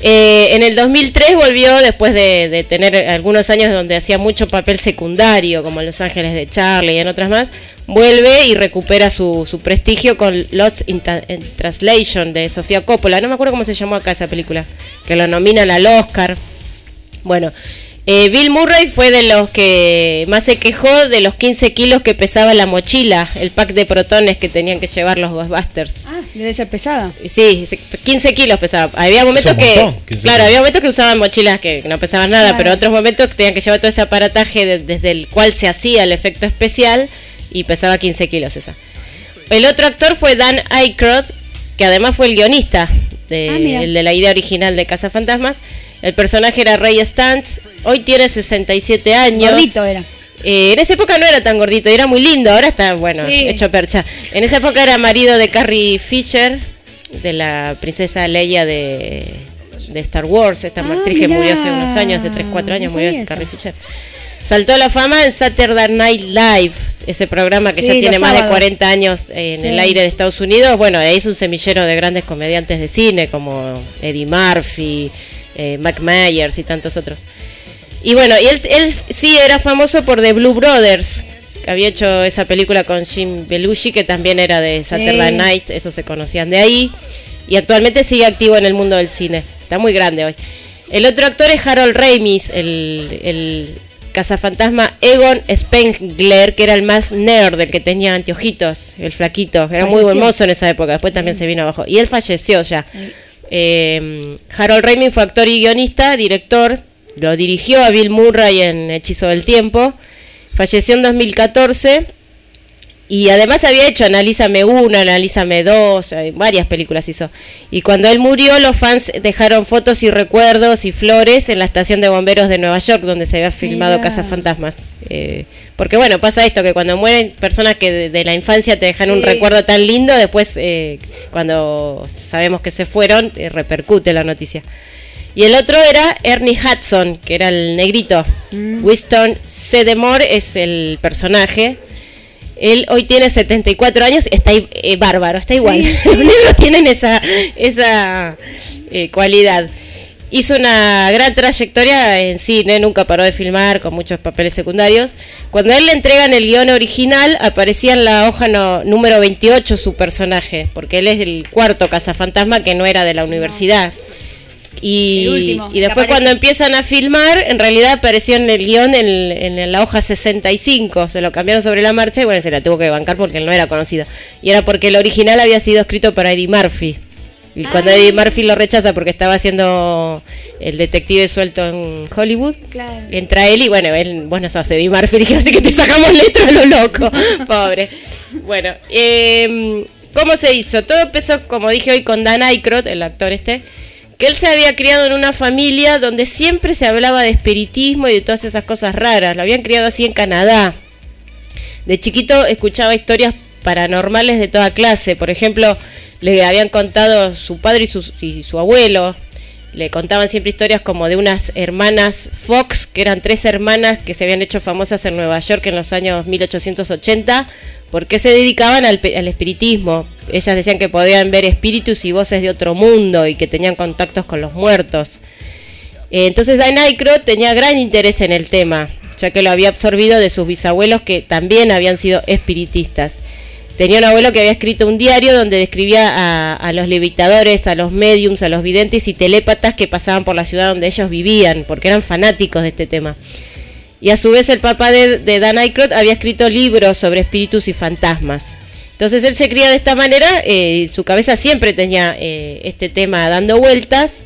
Eh, en el 2003 volvió después de, de tener algunos años donde hacía mucho papel secundario, como en Los Ángeles de Charlie y en otras más. Vuelve y recupera su, prestigio con Lost in Translation de Sofía Coppola. No me acuerdo cómo se llamó acá esa película, que lo nominan al Oscar. Bueno, eh, Bill Murray fue de los que más se quejó de los 15 kilos que pesaba la mochila, el pack de protones que tenían que llevar los Ghostbusters. Ah, debe ser pesada. Sí, se- 15 kilos pesaba. Había momentos que. montón, 15 claro, kilos. había momentos que usaban mochilas que no pesaban nada, Claro. pero otros momentos que tenían que llevar todo ese aparataje de- desde el cual se hacía el efecto especial y pesaba 15 kilos esa. El otro actor fue Dan Aykroyd, que además fue el guionista de, Ah, el de la idea original de Casa Fantasmas. El personaje era Ray Stantz. Hoy tiene 67 años. Gordito era. Eh, en esa época no era tan gordito, era muy lindo, ahora está, bueno, Sí. hecho percha. En esa época era marido de Carrie Fisher, de la princesa Leia de, de Star Wars, esta Ah, actriz que murió hace unos años, hace 3, 4 años No murió Carrie. Fisher. Saltó a la fama en Saturday Night Live, ese programa que Sí, ya tiene más de sábados. 40 años en Sí. el aire de Estados Unidos. Bueno, ahí es un semillero de grandes comediantes de cine como Eddie Murphy, eh, Mac Myers y tantos otros. Y bueno, y él, él sí era famoso por The Blue Brothers, que había hecho esa película con Jim Belushi, que también era de Saturday Sí. Night, esos se conocían de ahí. Y actualmente sigue activo en el mundo del cine. Está muy grande hoy. El otro actor es Harold Ramis, el, el cazafantasma Egon Spengler, que era el más nerd, el que tenía anteojitos, el flaquito. Era muy buen mozo en esa época, después también se vino abajo. Y él falleció ya. Eh, Harold Ramis fue actor y guionista, director, lo dirigió a Bill Murray en Hechizo del Tiempo, falleció en 2014 y además había hecho Analízame 1, Analízame 2, eh, varias películas hizo. Y cuando él murió, los fans dejaron fotos y recuerdos y flores en la estación de bomberos de Nueva York, donde se había filmado Mirá. Casa Fantasmas. Eh, porque bueno, pasa esto, que cuando mueren personas que de, de la infancia te dejan un recuerdo tan lindo, después eh, cuando sabemos que se fueron, eh, repercute la noticia. Y el otro era Ernie Hudson, que era el negrito. Winston Sedemore es el personaje. Él hoy tiene 74 años, está eh, bárbaro, está igual. [LAUGHS] Los negros tienen esa, esa eh, cualidad. Hizo una gran trayectoria en cine, nunca paró de filmar con muchos papeles secundarios. Cuando a él le entregan el guion original, aparecía en la hoja no- número 28 su personaje, porque él es el cuarto cazafantasma que no era de la universidad. Y, último, y después cuando empiezan a filmar, en realidad apareció en el guion en, en la hoja 65, se lo cambiaron sobre la marcha y bueno, se la tuvo que bancar porque él no era conocido. Y era porque el original había sido escrito para Eddie Murphy. Y cuando Ah. Eddie Murphy lo rechaza porque estaba haciendo el detective suelto en Hollywood, Claro. entra él y bueno, él, vos no sos Eddie Murphy, [LAUGHS] dijeron así que te sacamos letra a lo loco, [LAUGHS] pobre. Bueno, eh, ¿cómo se hizo? Todo empezó, como dije hoy, con Dan Aykroyd, el actor este, que él se había criado en una familia donde siempre se hablaba de espiritismo y de todas esas cosas raras. Lo habían criado así en Canadá. De chiquito escuchaba historias paranormales de toda clase. Por ejemplo, le habían contado su padre y su, y su abuelo. Le contaban siempre historias como de unas hermanas Fox, que eran tres hermanas que se habían hecho famosas en Nueva York en los años 1880, porque se dedicaban al, espiritismo. Ellas decían que podían ver espíritus y voces de otro mundo y que tenían contactos con los muertos. Eh, Entonces Aykroyd tenía gran interés en el tema, ya que lo había absorbido de sus bisabuelos que también habían sido espiritistas. Tenía un abuelo que había escrito un diario donde describía a, los levitadores, a los mediums, a los videntes y telépatas que pasaban por la ciudad donde ellos vivían, porque eran fanáticos de este tema. Y a su vez el papá de, de Dan Aykroyd había escrito libros sobre espíritus y fantasmas. Entonces él se cría de esta manera, eh, su cabeza siempre tenía eh, este tema dando vueltas.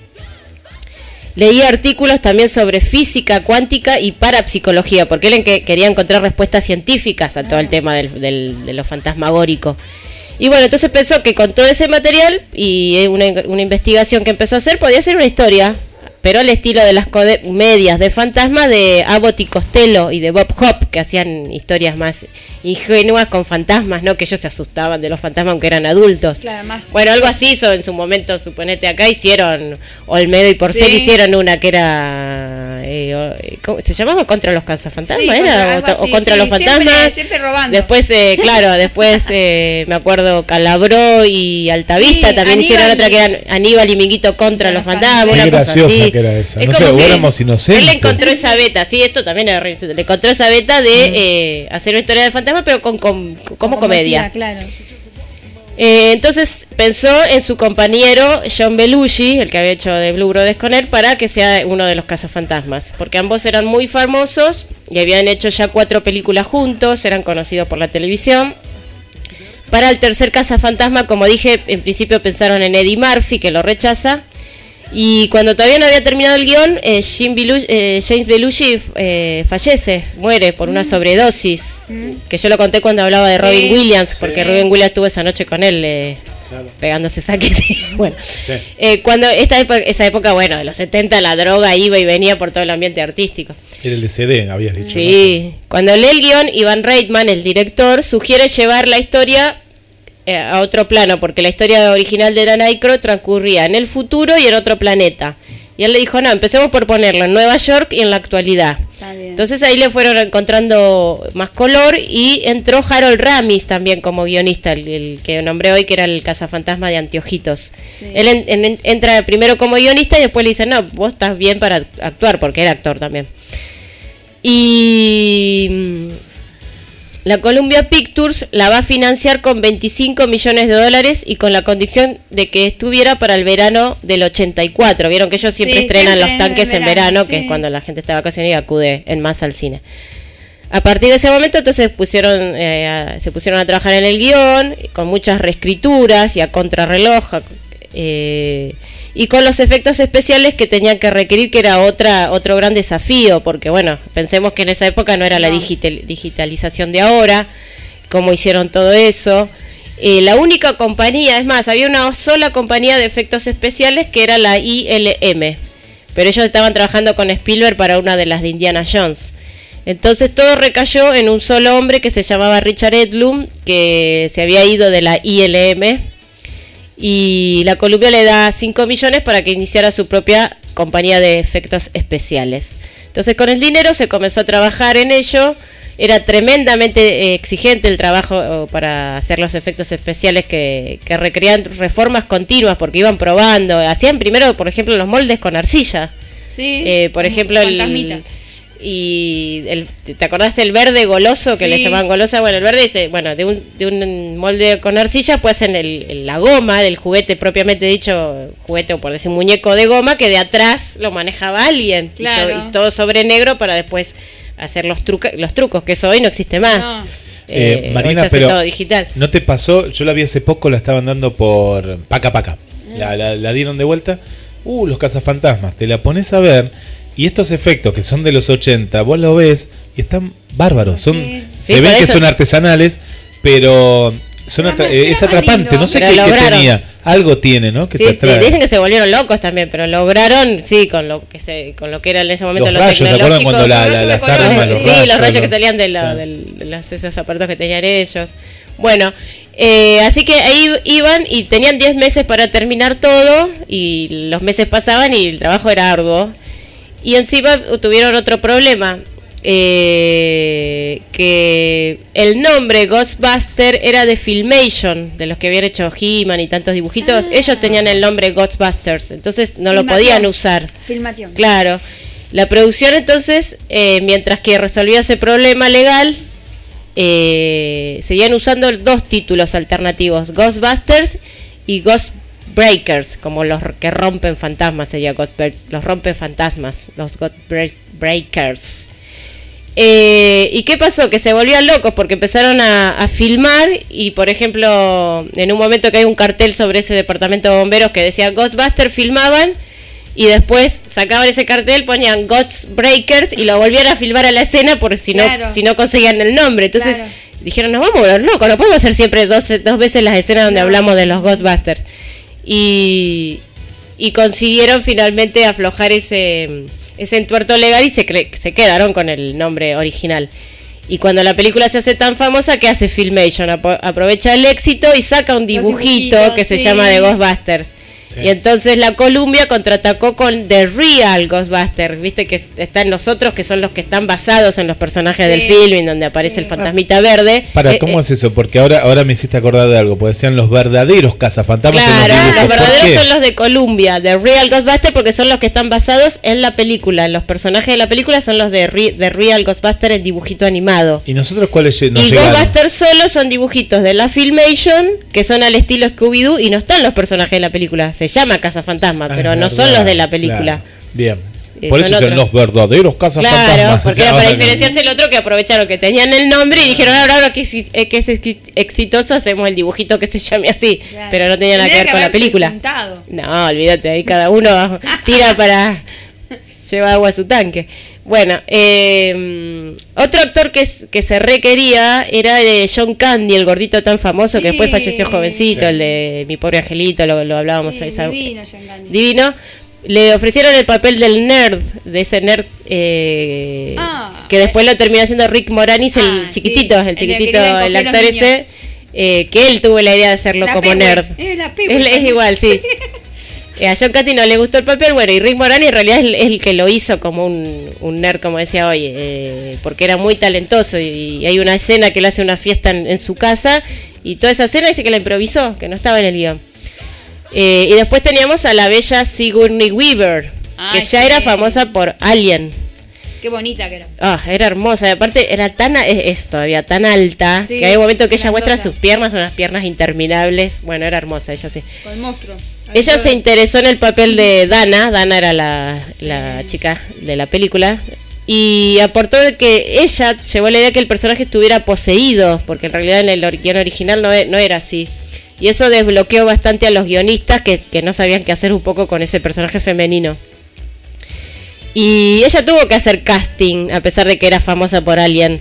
Leía artículos también sobre física cuántica y parapsicología, porque él en que quería encontrar respuestas científicas a todo el tema del, del- de lo fantasmagórico. Y bueno, entonces pensó que con todo ese material y una, una investigación que empezó a hacer, podía ser una historia pero al estilo de las comedias de fantasmas de Abbott y Costello y de Bob Hope, que hacían historias más ingenuas con fantasmas, ¿no? Que ellos se asustaban de los fantasmas aunque eran adultos. Claro, más- Bueno, algo así hizo en su momento, suponete acá, hicieron, Olmedo y Porcel Sí. hicieron una que era, eh, o- eh, ¿cómo- ¿se llamaba Contra los cazafantasmas? Sí, ¿Era? o, algo to- o así, Contra sí, los siempre- fantasmas. siempre robando. Después, eh, [LAUGHS] claro, después eh, me acuerdo Calabró y Altavista Sí, también hicieron Aníbal otra que y- eran Aníbal y Minguito contra los fantasmas. Qué una cosa graciosa así. que era esa. Es No como sé, éramos inocentes. Él encontró esa beta, sí, esto también era re. Le encontró esa beta de eh, hacer una historia de fantasma, pero con, con- como comedia. decía, claro. Eh, entonces pensó en su compañero John Belushi, el que había hecho de Blue Brothers con él, para que sea uno de los cazafantasmas. Porque ambos eran muy famosos y habían hecho ya cuatro películas juntos, eran conocidos por la televisión. Para el tercer cazafantasma, como dije, en principio pensaron en Eddie Murphy, que lo rechaza. Y cuando todavía no había terminado el guion, eh, Jim Belu- eh, James Belushi eh, fallece, muere por una sobredosis. Que yo lo conté cuando hablaba de Robin Sí. Williams, porque Robin Williams estuvo esa noche con él eh, pegándose saques. [LAUGHS] y bueno, Sí. Eh, cuando esta época, esa época, bueno, de los 70 la droga iba y venía por todo el ambiente artístico. Era el de CD, habías dicho. Sí, cuando lee el guion, Iván Reitman, el director, sugiere llevar la historia a otro plano, porque la historia original de Dan Aykroyd transcurría en el futuro y en otro planeta. Y él le dijo, no, empecemos por ponerlo en Nueva York y en la actualidad. Entonces ahí le fueron encontrando más color y entró Harold Ramis también como guionista, el, el que nombré hoy que era el cazafantasma de Anteojitos. Él en- en- entra primero como guionista y después le dice, no, vos estás bien para actuar, porque era actor también. Y mm, la Columbia Pictures la va a financiar con 25 millones de dólares y con la condición de que estuviera para el verano del 84. Vieron que ellos siempre Sí, estrenan siempre los en tanques en verano, que es cuando la gente está de vacaciones y acude en masa al cine. A partir de ese momento entonces pusieron, eh, a- se pusieron a trabajar en el guion, con muchas reescrituras y a contrarreloj, eh, y con los efectos especiales que tenían que requerir, que era otra otro gran desafío, porque bueno, pensemos que en esa época no era la digital- digitalización de ahora, cómo hicieron todo eso. Eh, la única compañía, es más, había una sola compañía de efectos especiales que era la ILM, pero ellos estaban trabajando con Spielberg para una de las de Indiana Jones. Entonces todo recayó en un solo hombre que se llamaba Richard Edlum, que se había ido de la ILM y la Columbia le da 5 millones para que iniciara su propia compañía de efectos especiales. Entonces con el dinero se comenzó a trabajar en ello. Era tremendamente eh, exigente el trabajo eh, para hacer los efectos especiales que, que requerían reformas continuas porque iban probando. Hacían primero, por ejemplo, los moldes con arcilla. Sí. Eh, por ejemplo, el, y el, ¿te acordás del verde goloso que le Sí. llamaban golosa? Bueno, el verde, dice, bueno, de un, de un molde con arcilla, pues en el, en la goma del juguete propiamente dicho, juguete o por decir muñeco de goma, que de atrás lo manejaba alguien. Y Claro. so- Y, todo sobre negro para después hacer los, truca- los trucos, que eso hoy no existe más. No. Eh, Eh, Marina, pero todo digital. ¿no te pasó? Yo la vi hace poco, la estaban dando por Paca Paca. La, la- la dieron de vuelta. Uh, los cazafantasmas. Te la pones a ver y estos efectos que son de los 80, vos lo ves y están bárbaros. Son, Sí. Se Sí, ven que eso- son artesanales, pero son atra- eh, es atrapante. lindo. No sé qué, qué tenía. Algo tiene, ¿no? Que Sí, te dicen que se volvieron locos también, pero lograron, sí, con lo que se, con lo que era en ese momento Los lo rayos, ¿se acuerdan tecnológico. cuando la- los la- las armas, los sí, rayos? los rayos que los- salían de, la- de las, esos aparatos que tenían ellos. Bueno, eh, así que ahí iban y tenían 10 meses para terminar todo y los meses pasaban y el trabajo era arduo. Y encima tuvieron otro problema, eh, que el nombre Ghostbuster era de Filmation, de los que habían hecho He-Man y tantos dibujitos. Ah. Ellos tenían el nombre Ghostbusters, entonces no lo podían usar. Filmación. Claro. La producción entonces, eh, mientras que resolvía ese problema legal, eh, seguían usando dos títulos alternativos, Ghostbusters y Ghostbreakers, como los que rompen fantasmas, sería Ghostbreak- los rompe fantasmas, los Ghostbreakers. Eh, ¿Y qué pasó? Que se volvían locos porque empezaron a, a filmar y, por ejemplo, en un momento que hay un cartel sobre ese departamento de bomberos que decía Ghostbusters, filmaban y después sacaban ese cartel, ponían Ghostbreakers y lo volvían a filmar a la escena por si no, Claro. si no conseguían el nombre. Entonces Claro. dijeron, nos vamos a volver locos, no podemos hacer siempre dos, dos veces las escenas donde No. hablamos de los Ghostbusters. Y, y consiguieron finalmente aflojar ese, ese entuerto legal y se, cre- se quedaron con el nombre original. Y cuando la película se hace tan famosa, ¿qué hace Filmation? Apo- aprovecha el éxito y saca un dibujito que se llama The Ghostbusters. Sí. Y entonces la Columbia contraatacó con The Real Ghostbusters, viste que es- están los otros que son los que están basados en los personajes Sí. del film, en donde aparece el fantasmita verde. Para, Eh, ¿cómo eh, es eso? Porque ahora, ahora me hiciste acordar de algo, porque decían los verdaderos cazafantasmas en Claro, los dibujos. los ¿Por verdaderos qué? son los de Columbia, The Real Ghostbusters, porque son los que están basados en la película. Los personajes de la película son los de Re- The Real Ghostbusters en dibujito animado. ¿Y nosotros cuáles nos y llegaron? Ghostbusters solo son dibujitos de la Filmation, que son al estilo Scooby-Doo, y no están los personajes de la película. Se llama Cazafantasma, Ah, pero no son los de la película. claro. Bien. Eh, Por son eso son otros. los verdaderos cazafantasmas. Claro, porque era [LAUGHS] para diferenciarse el otro que aprovecharon que tenían el nombre y dijeron, ahora, ahora que, es, eh, que es exi- exitoso hacemos el dibujito que se llame así, Claro. pero no tenía nada que ver con la película. No, olvídate, ahí cada uno tira para [LAUGHS] llevar agua a su tanque. Bueno, eh, otro actor que, es- que se requería era de John Candy, el gordito tan famoso que después falleció jovencito, Sí. el de Mi Pobre Angelito, lo, lo hablábamos Sí, esa- divino, John Candy. divino. Le ofrecieron el papel del nerd, de ese nerd eh, Ah. que después lo terminó haciendo Rick Moranis, el Ah, chiquitito, sí, el chiquitito, el actor ese, eh, que él tuvo la idea de hacerlo La como nerd. es la Peewee. Es, es igual, sí. [LAUGHS] Eh, A John Candy no le gustó el papel, bueno, y Rick Moranis en realidad es el, es el que lo hizo como un, un nerd, como decía hoy, eh, porque era muy talentoso y, y hay una escena que le hace una fiesta en, en su casa y toda esa escena dice que la improvisó, que no estaba en el guion. Eh, y después teníamos a la bella Sigourney Weaver, que ya sí. era famosa por Alien. Qué bonita que era. Ah, era hermosa, y aparte era tan, es, es todavía tan alta, Sí, que hay un momento que ella muestra sus piernas, unas piernas interminables. Bueno, era hermosa ella sí. Con el monstruo. Ella se interesó en el papel de Dana, Dana era la, la chica de la película, y aportó de que ella llevó la idea que el personaje estuviera poseído, porque en realidad en el guion original no, e- no era así. Y eso desbloqueó bastante a los guionistas que, que no sabían qué hacer un poco con ese personaje femenino. Y ella tuvo que hacer casting, a pesar de que era famosa por Alien.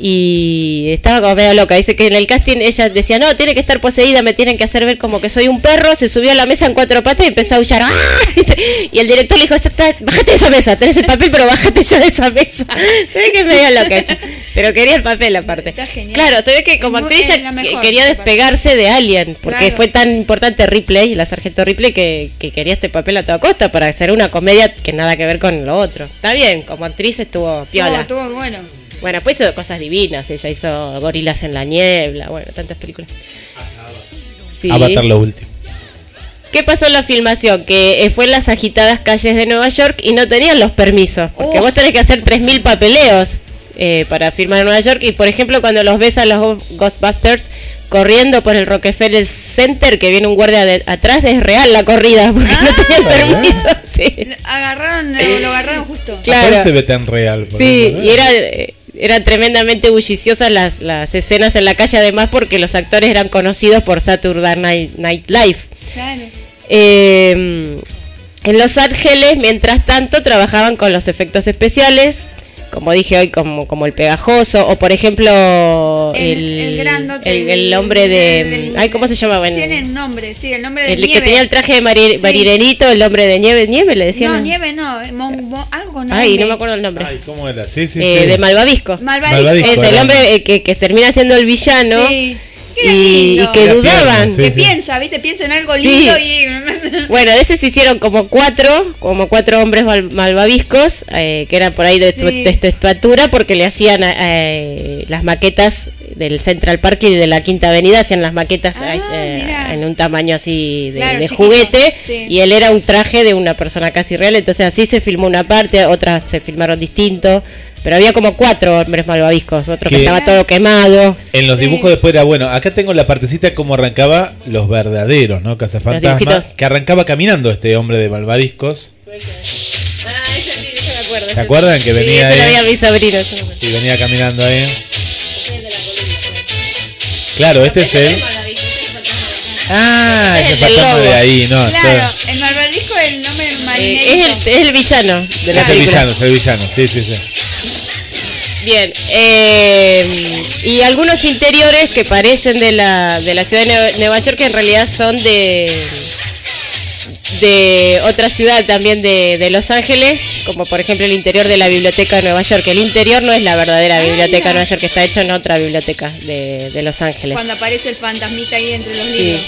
Y estaba como medio loca. Dice que en el casting ella decía, no, tiene que estar poseída, me tienen que hacer ver como que soy un perro. Se subió a la mesa en cuatro patas y empezó a aullar. ¡Ah! [LAUGHS] [LAUGHS] Y el director le dijo, ya está, bájate de esa mesa, tenés el papel, pero bájate ya de esa mesa. [LAUGHS] Se ve que es medio loca ella. Pero quería el papel aparte. Está genial. Claro, se ve que como actriz ella mejor, quería despegarse de Alien. Porque Claro. fue tan importante Ripley, la sargento Ripley, que, que quería este papel a toda costa para hacer una comedia que nada que ver con lo otro. Está bien, como actriz estuvo piola. Estuvo, estuvo bueno. Bueno, pues hizo cosas divinas. Ella hizo Gorilas en la Niebla, bueno, tantas películas. Sí. Avatar lo último. ¿Qué pasó en la filmación? Que eh, fue en las agitadas calles de Nueva York y no tenían los permisos. Porque Oh. vos tenés que hacer 3.000 papeleos eh, para firmar en Nueva York. Y por ejemplo, cuando los ves a los Ghostbusters corriendo por el Rockefeller Center, que viene un guardia de atrás, es real la corrida, porque no Ah. tenían permiso. Sí. Agarraron, lo, lo agarraron justo. Claro. Se ve tan real. por Sí, y era, eh, eran tremendamente bulliciosas las, las escenas en la calle, además porque los actores eran conocidos por Saturday Night, Night Live. Claro. Eh, en Los Ángeles, mientras tanto, trabajaban con los efectos especiales, como dije hoy, como, como el pegajoso, o por ejemplo, el, El, el el- el hombre de... el- ay, ¿cómo se llamaba? Tiene el nombre, sí, el nombre de el nieve. que tenía el traje de mari- Sí. marirenito, el hombre de nieve, nieve le decían. No, nieve no, mon- mon- algo con Ay, no me acuerdo el nombre. Ay, ¿cómo era? Sí, sí, Eh, sí. De Malvavisco. Malvadisco. Malvadisco. Es el hombre eh, que, que termina siendo el villano Sí. Y, que La dudaban. pierna, sí. que piensa, ¿viste? Piensa en algo Sí. lindo y... [LAUGHS] Bueno, de ese se hicieron como cuatro, como cuatro hombres mal- malvaviscos, eh, que eran por ahí de, tu, de tu estatura, porque le hacían eh, las maquetas del Central Park y de la Quinta Avenida, hacían las maquetas Ah, eh, en un tamaño así de, Claro, de chiquito, juguete, sí. y él era un traje de una persona casi real, entonces así se filmó una parte, otras se filmaron distinto, pero había como cuatro hombres malvaviscos, otro que estaba todo quemado. En los Sí. dibujos después era bueno. Acá tengo la partecita como arrancaba los verdaderos, ¿no? Cazafantasmas. Que arrancaba caminando este hombre de malvadiscos. Ah, ese sí, ese me acuerdo. ¿Se ese acuerdan sí. que venía ese lo ahí? vi a mis sobrinos, yo me acuerdo. Y venía caminando ahí. Claro, este es Malvavisco, el. Ah, es el fantasma de ahí, no. Claro, entonces- el malvadisco es el nombre Eh, marinerito. es, el, es el villano de la Es el villano, es el villano, sí, sí, sí. Bien, eh, y algunos interiores que parecen de la, de la ciudad de Nue- Nueva York que en realidad son de de otra ciudad también de, de Los Ángeles, como por ejemplo el interior de la biblioteca de Nueva York. El interior no es la verdadera Ah, biblioteca de Nueva York, está hecho en otra biblioteca de, de Los Ángeles. Cuando aparece el fantasmita ahí entre los Sí. libros.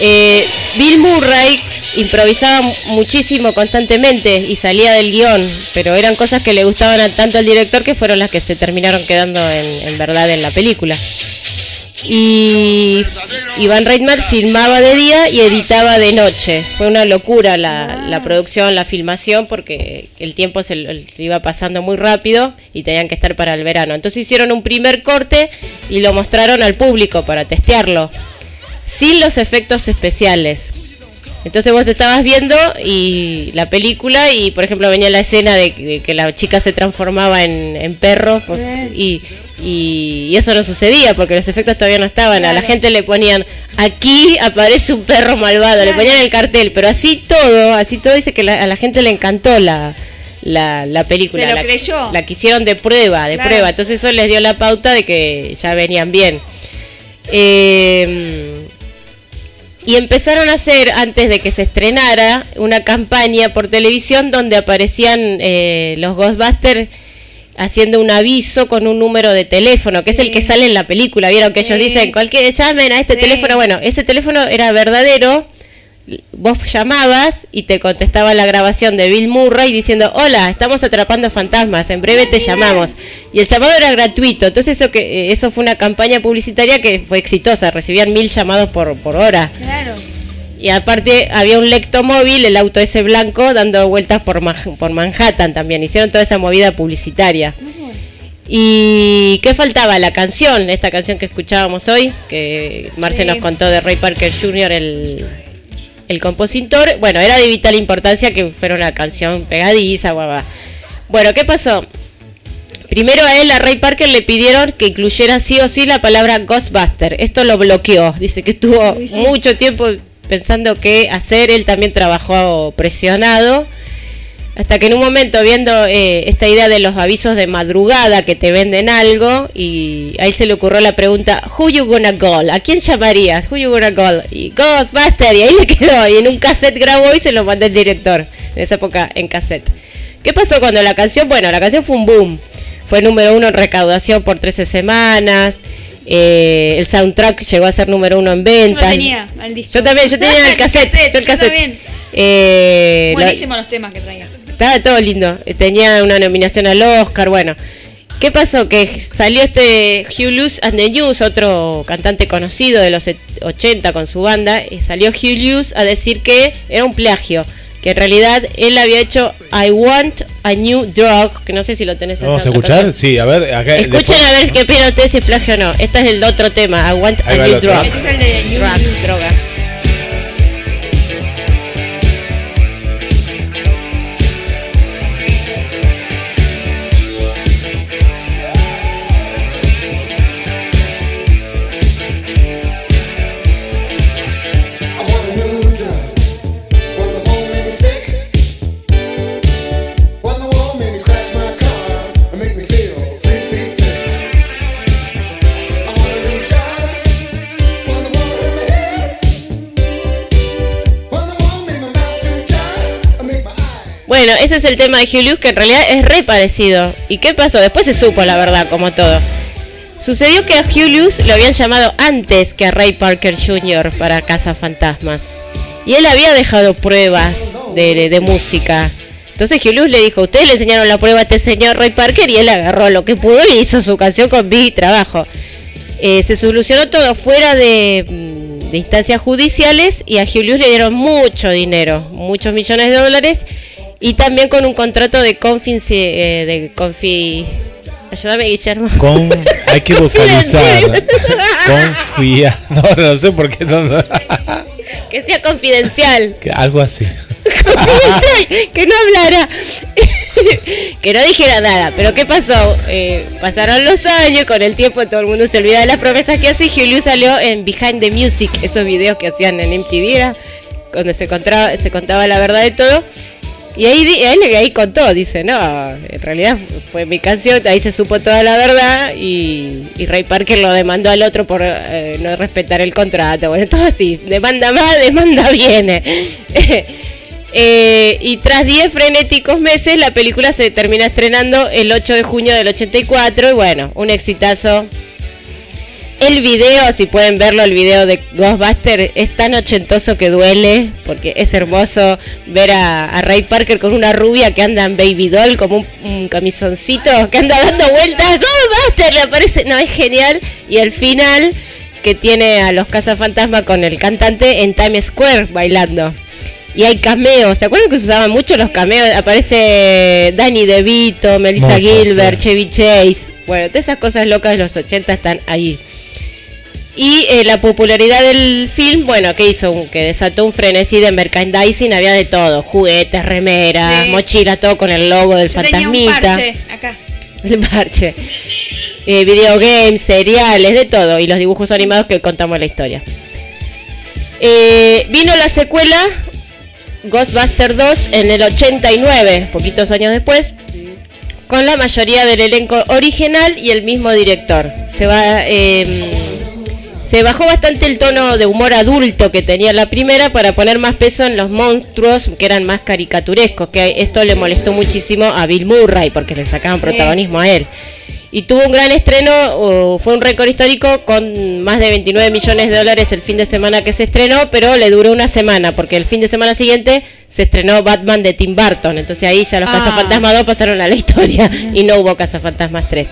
Eh, Bill Murray improvisaba mu- muchísimo constantemente y salía del guion, pero eran cosas que le gustaban a- tanto al director que fueron las que se terminaron quedando en, en verdad en la película. Y Iván Reitman filmaba de día y editaba de noche. Fue una locura la, la producción, la filmación, porque el tiempo se, se iba pasando muy rápido y tenían que estar para el verano. Entonces hicieron un primer corte y lo mostraron al público para testearlo sin los efectos especiales. Entonces vos te estabas viendo y la película y por ejemplo venía la escena de, que- de que la chica se transformaba en, en perro por- y, y- y eso no sucedía porque los efectos todavía no estaban. A la gente le ponían aquí aparece un perro malvado, le ponían el cartel, pero así todo, así todo dice que la- a la gente le encantó la, la, la película. Se lo la, creyó. la quisieron de prueba, de Claro. prueba. Entonces eso les dio la pauta de que ya venían bien. Eh, y empezaron a hacer, antes de que se estrenara, una campaña por televisión donde aparecían eh, los Ghostbusters haciendo un aviso con un número de teléfono, que es el que sale en la película. Vieron que ellos dicen, cualquier, llamen a este Sí. teléfono. Bueno, ese teléfono era verdadero. Vos llamabas y te contestaba la grabación de Bill Murray diciendo, hola, estamos atrapando fantasmas, en breve te llamamos. Y el llamado era gratuito, entonces eso, que, eh, eso fue una campaña publicitaria que fue exitosa, recibían mil llamados por, por hora. Claro. Y aparte había un lectomóvil, el auto ese blanco, dando vueltas por, por Manhattan también. Hicieron toda esa movida publicitaria. ¿Y qué faltaba? La canción, esta canción que escuchábamos hoy, que Marce Sí. nos contó de Ray Parker Jr., el, el compositor. Bueno, era de vital importancia que fuera una canción pegadiza, guava. Bueno, ¿qué pasó? Primero a él, a Ray Parker, le pidieron que incluyera sí o sí la palabra Ghostbuster. Esto lo bloqueó. Dice que estuvo mucho tiempo pensando qué hacer. Él también trabajó presionado. Hasta que en un momento, viendo eh, esta idea de los avisos de madrugada que te venden algo, y a él se le ocurrió la pregunta, ¿Who you gonna call? ¿A quién llamarías? ¿Who you gonna call? Y Ghostbuster, y ahí le [LAUGHS] quedó. Y en un cassette grabó y se lo mandó el director. En esa época, en cassette. ¿Qué pasó cuando la canción? Bueno, la canción fue un boom. Fue número uno en recaudación por 13 semanas. eh, el soundtrack llegó a ser número uno en Yo ventas. tenía al disco. Yo también, yo tenía el [LAUGHS] cassette. yo el yo cassette. Eh, lo- Buenísimos los temas que traía. Estaba todo lindo. Tenía una nominación al Oscar, bueno. ¿Qué pasó? Que salió este Hugh Lewis and the News, otro cantante conocido de los et- 80 con su banda, y salió Hugh Lewis a decir que era un plagio, que en realidad él había hecho I Want a New Drug, que no sé si lo tenés en ¿Vamos a escuchar? canción. Sí, a ver. Acá, Escuchen a ver qué opinan ustedes si es plagio o no. Este es el otro tema, I Want Ahí a va New. Drug. Este es el de New Drug, droga. Bueno, ese es el tema de Hugh que en realidad es re parecido. ¿Y qué pasó? Después se supo la verdad, como todo. Sucedió que a Hugh Lewis lo habían llamado antes que a Ray Parker Jr. para Casa Fantasmas. Y él había dejado pruebas de, música. Entonces Hugh le dijo, ustedes le enseñaron la prueba a este señor Ray Parker y él agarró lo que pudo y hizo su canción con Big Trabajo. Eh, se solucionó todo fuera de, mm, instancias judiciales y a Hugh le dieron mucho dinero, muchos millones de dólares y también con un contrato de confi... eh, de confi ayúdame Guillermo. Con, hay que [LAUGHS] vocalizar. Confidencial. Confía. No, no sé por qué. No, no. que sea confidencial. Que Algo así. Confidencial, que no hablara. [LAUGHS] que no dijera nada. Pero ¿qué pasó? Eh, pasaron los años, con el tiempo todo el mundo se olvida de las promesas que hace. Lewis salió en Behind the Music, esos videos que hacían en MTV, era donde se contaba, se contaba la verdad de todo. Y ahí, él ahí contó, dice, no, en realidad fue mi canción, ahí se supo toda la verdad y, y Ray Parker lo demandó al otro por eh, no respetar el contrato. Bueno, todo así, demanda más, [LAUGHS] demanda viene. [LAUGHS] Eh, y tras 10 frenéticos meses, la película se termina estrenando el 8 de junio del 84 y bueno, un exitazo. El video, si pueden verlo, el video de Ghostbuster es tan ochentoso que duele, porque es hermoso ver a, a Ray Parker con una rubia que anda en Baby Doll, como un, un camisoncito que anda dando vueltas. Ghostbuster le aparece, no, es genial. Y el final, que tiene a los cazafantasmas con el cantante en Times Square bailando. Y hay cameos, ¿se acuerdan que se usaban mucho los cameos? Aparece Danny DeVito, Melissa Gilbert, sí. Chevy Chase. Bueno, todas esas cosas locas de los 80 están ahí. Y eh, la popularidad del film, bueno, que hizo? Un- Que desató un frenesí de merchandising, había de todo, juguetes, remeras, Sí. mochila, todo con el logo del Yo tenía un fantasmita. parche acá. [LAUGHS] El parche. Eh, videogames, seriales, de todo. Y los dibujos animados que contamos la historia. Eh, vino la secuela Ghostbuster 2 en el 89, poquitos años después. Con la mayoría del elenco original y el mismo director. Se va. eh, se bajó bastante el tono de humor adulto que tenía la primera para poner más peso en los monstruos que eran más caricaturescos, que esto le molestó muchísimo a Bill Murray porque le sacaban protagonismo a él. Y tuvo un gran estreno, fue un récord histórico con más de 29 millones de dólares el fin de semana que se estrenó, pero le duró una semana porque el fin de semana siguiente se estrenó Batman de Tim Burton, entonces ahí ya los Ah. Cazafantasmas 2 pasaron a la historia y no hubo Cazafantasmas 3.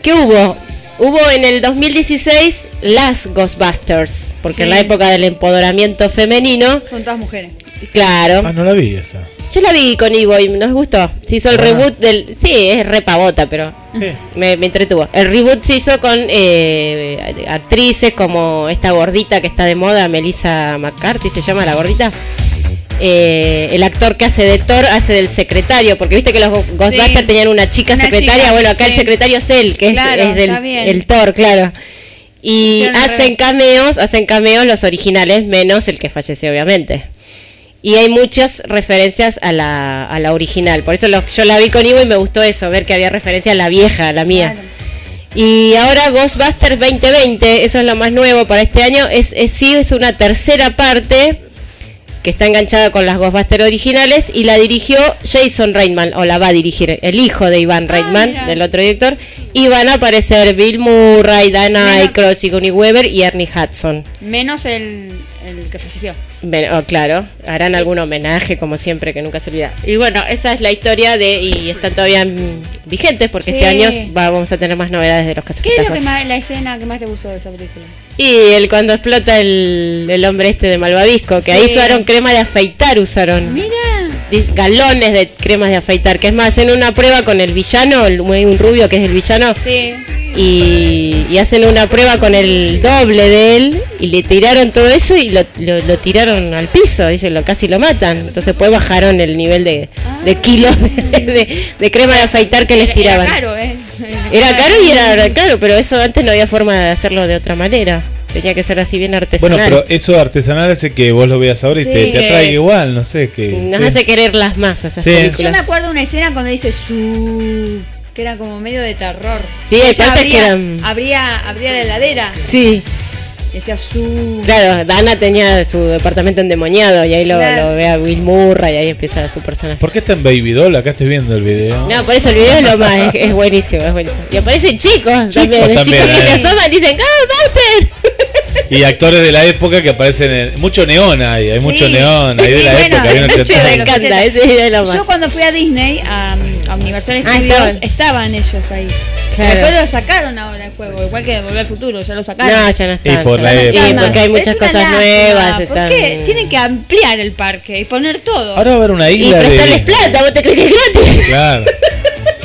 ¿Qué hubo? Hubo en el 2016 las Ghostbusters, porque en la Sí. época del empoderamiento femenino, Son todas mujeres. claro. Ah, no la vi esa. Yo la vi con Ivo y nos gustó. Se hizo el Ah. reboot del... Sí, es re pavota, pero Sí. me, me entretuvo. El reboot se hizo con eh, actrices como esta gordita que está de moda, Melissa McCarthy, se llama la gordita. Eh, el actor que hace de Thor hace del secretario, porque viste que los Ghostbusters Sí. tenían una chica Una secretaria. chica, bueno, acá el secretario es él, que es- Claro, es, del está bien. el Thor, claro. Y hacen cameos, hacen cameos los originales, menos el que falleció, obviamente. Y hay muchas referencias a la, a la original. Por eso lo- yo la vi con Ivo y me gustó eso, ver que había referencia a la vieja, a la mía. Claro. Y ahora Ghostbusters 2020, eso es lo más nuevo para este año, es, es sí es una tercera parte que está enganchada con las Ghostbusters originales y la dirigió Jason Reitman, o la va a dirigir el hijo de Ivan Reitman, mira. del otro director, y van a aparecer Bill Murray, Dan Mira. Aykroyd, Sigourney Weaver y Ernie Hudson. Menos el, el que falleció. Bueno, oh, claro, harán algún homenaje como siempre que nunca se olvida. Y bueno, esa es la historia de y están todavía vigentes porque este año va- vamos a tener más novedades de los ¿Qué es lo que más, la escena que más te gustó de esa película? Y el cuando explota el, el hombre este de Malvavisco, que ahí usaron crema de afeitar, usaron Mira. galones de cremas de afeitar, que es más, hacen una prueba con el villano, el, un rubio que es el villano, Sí. y, y hacen una prueba con el doble de él, y le tiraron todo eso y lo, lo- lo tiraron al piso, dicen, lo, casi lo matan. Entonces pues bajaron el nivel de, de kilos de, de- de crema de afeitar que les Era- tiraban. Era caro, ¿eh? Era caro y era caro, pero eso antes no había forma de hacerlo de otra manera. Tenía que ser así bien artesanal. Bueno, pero eso artesanal hace que vos lo veas ahora y te, Sí. te atraiga igual, no sé, que... Nos sí. hace quererlas más esas Sí. Yo me acuerdo una escena cuando dice su que era como medio de terror. Sí, hay partes que eran- abría, abría la heladera Sí, decía su claro, Dana tenía su departamento endemoniado y ahí lo, Claro. lo ve a Will Murray y ahí empieza su personaje. ¿Por qué está en Baby Doll? Acá estoy viendo el video. No, por eso el video es lo más, es, es buenísimo, es buenísimo. Y aparecen chicos, también, también, chicos que eh. se asoman y dicen, ¡Ah, Buster! Y actores de la época que aparecen en... Mucho neón hay, hay mucho Sí. neón ahí de la bueno, época, [LAUGHS] Sí, me encanta, 80. ese es lo más. Yo cuando fui a Disney, a, a Universal Ah, Studios, estaban. estaban. ellos ahí. Claro. Después lo sacaron ahora el juego, igual que Volver al Futuro, ya lo sacaron. No, ya no están. Y por la no época. Y porque hay muchas cosas lástima, nuevas. ¿Por están- qué? Tienen que ampliar el parque y poner todo. Ahora va a haber una Y isla prestarles de... plata, ¿vos te crees que es gratis? Claro. [LAUGHS]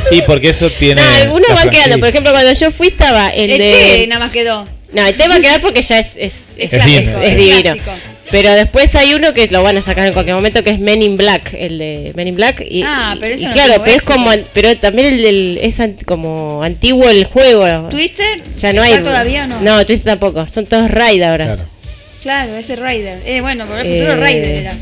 Y porque eso tiene... No, algunos van quedando. Por ejemplo, cuando yo fui estaba el el de. té nada más quedó. No, el tema va a quedar porque ya es, es, es, Es clásico, es- es es divino. Pero después hay uno que lo van a sacar en cualquier momento que es Men in Black, el de Men in Black. Y, Ah, pero y eso no claro, pero es como, pero también el del, es an- como antiguo el juego. ¿Twister? Ya no hay. ¿Está todavía o no? No, Twister tampoco. Son todos raid ahora. Claro. Claro, ese Raider. Eh, bueno, al Eh, Futuro Raider era.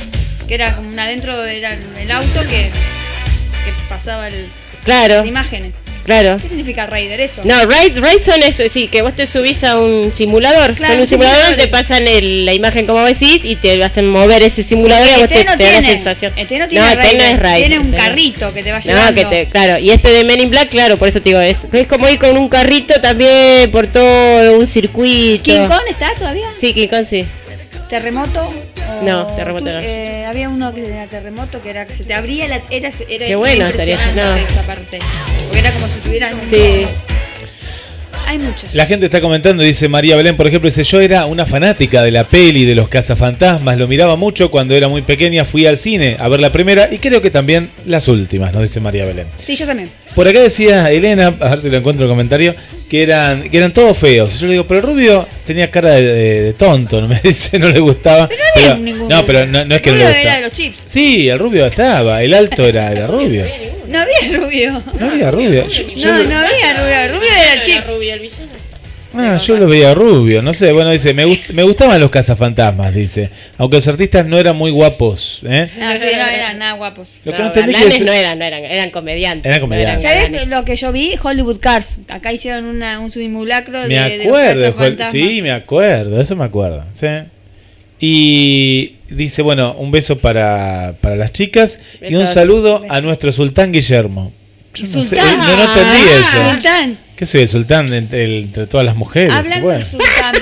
que era como un adentro era el auto que, que pasaba el, Claro, las imágenes. Claro. ¿Qué significa Raider eso? No, raid, raid son eso, sí, que vos te subís a un simulador. Claro, son un simulador te pasan el- la imagen como decís y te hacen mover ese simulador y a vos Este te, no te da la sensación. este no tiene este no Raider, es raid. tiene un este no. carrito que te va No, llevando. que te, claro, y este de Men in Black, claro, por eso te digo, es, es como ir con un carrito también por todo un circuito. ¿King Kong está todavía? Sí, King Kong sí. ¿Terremoto? No, terremoto no. eh, había uno que era terremoto que era que se te abría la. Era, era Qué bueno estaría, no. esa parte. Porque era como si tuvieran. un- Sí. Hay muchos. La gente está comentando, dice María Belén, por ejemplo, dice, yo era una fanática de la peli de los cazafantasmas, lo miraba mucho cuando era muy pequeña, fui al cine a ver la primera y creo que también las últimas, nos dice María Belén. Sí, yo también. Por acá decía Elena, a ver si lo encuentro en el comentario, que eran, que eran todos feos. Yo le digo, pero el rubio tenía cara de, de- de tonto, no me [LAUGHS] dice, no le gustaba. Pero no había ningún no, pero no, no es que no le era gustaba. de los chips. Sí, el rubio estaba, el alto era, era [LAUGHS] rubio. No había rubio. No había rubio. Yo, No, no había rubio. Rubio era el villano. Ah, yo lo veía rubio, no sé, bueno, dice, me, gust- me gustaban los cazafantasmas, dice, aunque los artistas no eran muy guapos, ¿eh? No, sí, no eran nada guapos. Lo que No, no entendí que no eran, no eran, eran comediantes. Eran comediantes. no eran ¿Sabes lo que yo vi? Hollywood Cars. Acá hicieron una, un simulacro de. Me de los acuerdo, Joel, cazafantasmas. sí, me acuerdo, eso me acuerdo, sí. Y dice, bueno, un beso para, para las chicas y un Besos. saludo a nuestro sultán Guillermo. Yo no, sé, no entendí Ah, eso. Sultán. ¿Qué soy el sultán entre, todas las mujeres? Hablando Bueno. de Sultán.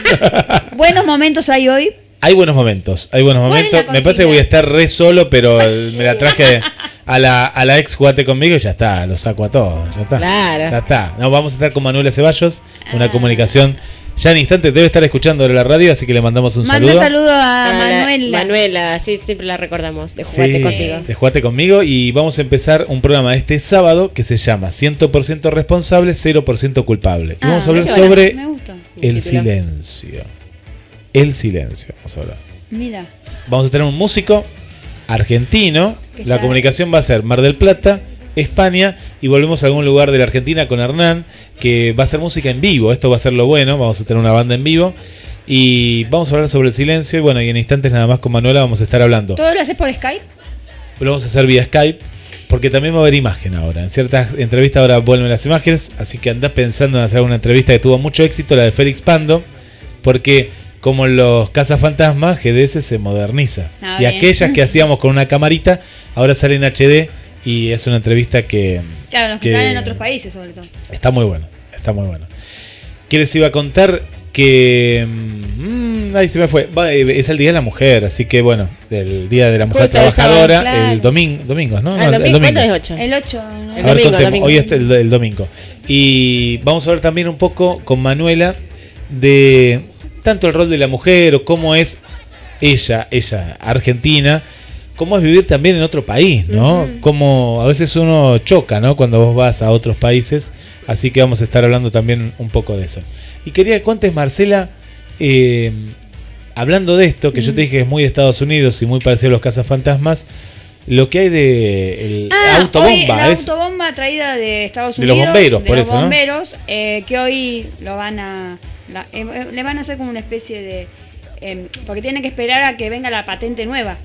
[LAUGHS] Buenos momentos hay hoy. Hay buenos momentos, hay buenos ¿Cuál es momentos. Me parece que voy a estar re solo, pero me la traje a la, a la ex jugate conmigo y ya está, lo saco a todos. Ya está. Claro. Ya está. No, vamos a estar con Manuela Ceballos, una Ah. comunicación. Ya en instante debe estar escuchando la radio, así que le mandamos un Manda saludo. saludo a la- Manuela. Manuela, sí, siempre la recordamos, de jugate Sí, contigo. de Jugate conmigo y vamos a empezar un programa este sábado que se llama 100% responsable, 0% culpable. Y Ah, vamos a hablar sobre Me gusta. el Título. silencio. El silencio, vamos a hablar. Mira. Vamos a tener un músico argentino. La comunicación va a ser Mar del Plata, España y volvemos a algún lugar de la Argentina con Hernán, que va a ser música en vivo. Esto va a ser lo bueno. Vamos a tener una banda en vivo. Y vamos a hablar sobre el silencio. Y bueno, y en instantes nada más con Manuela vamos a estar hablando. ¿Todo lo haces por Skype? Lo vamos a hacer vía Skype. Porque también va a haber imagen ahora. En ciertas entrevistas ahora vuelven las imágenes. Así que andás pensando en hacer una entrevista que tuvo mucho éxito, la de Félix Pando. Porque como los cazafantasmas, GDS se moderniza. Ah, y bien. aquellas que [LAUGHS] hacíamos con una camarita, ahora sale en HD. Y es una entrevista que, Claro, los que, que en otros países, sobre todo. está muy bueno. Está muy bueno. ¿Qué les iba a contar? Que. mm, ahí se me fue. Eh, es el Día de la Mujer, así que bueno, el Día de la Mujer Justo el Trabajadora, sábado, claro. el domingo, domingo, ¿no? Ah, No, el domingo, ¿cuándo es 8? El 8. ¿no? El A ver, domingo. Hoy es el, el domingo. Y vamos a ver también un poco con Manuela de tanto el rol de la mujer o cómo es ella, ella argentina, cómo es vivir también en otro país, ¿no? Cómo a veces uno choca, ¿no? Cuando vos vas a otros países. Así que vamos a estar hablando también un poco de eso. Y quería que cuentes, Marcela, eh, hablando de esto, que yo te dije que es muy de Estados Unidos y muy parecido a los cazafantasmas, lo que hay de el Ah, autobomba. hoy la es, autobomba traída de Estados De los Unidos. bomberos, de por los eso, ¿no? bomberos, eh, que hoy lo van a. la- eh, eh, le van a hacer como una especie de. em, porque tienen que esperar a que venga la patente nueva.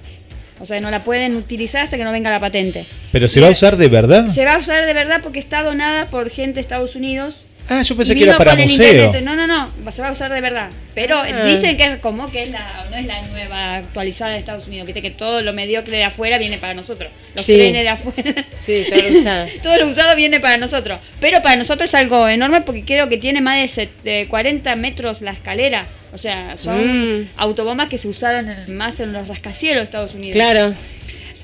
O sea, no la pueden utilizar hasta que no venga la patente. pero se va a usar de verdad. Se va a usar de verdad porque está donada por gente de Estados Unidos. Ah, yo pensé que era para museo. internet. No, no, no, se va a usar de verdad. Pero Ah. dicen que es como que es la, no es la nueva actualizada de Estados Unidos. Viste que todo lo mediocre de afuera viene para nosotros. Los Sí. trenes de afuera. Sí, todo lo usado. [LAUGHS] todo lo usado viene para nosotros. Pero para nosotros es algo enorme porque creo que tiene más de, de 40 metros la escalera. O sea, son Mm. autobombas que se usaron más en los rascacielos de Estados Unidos. Claro.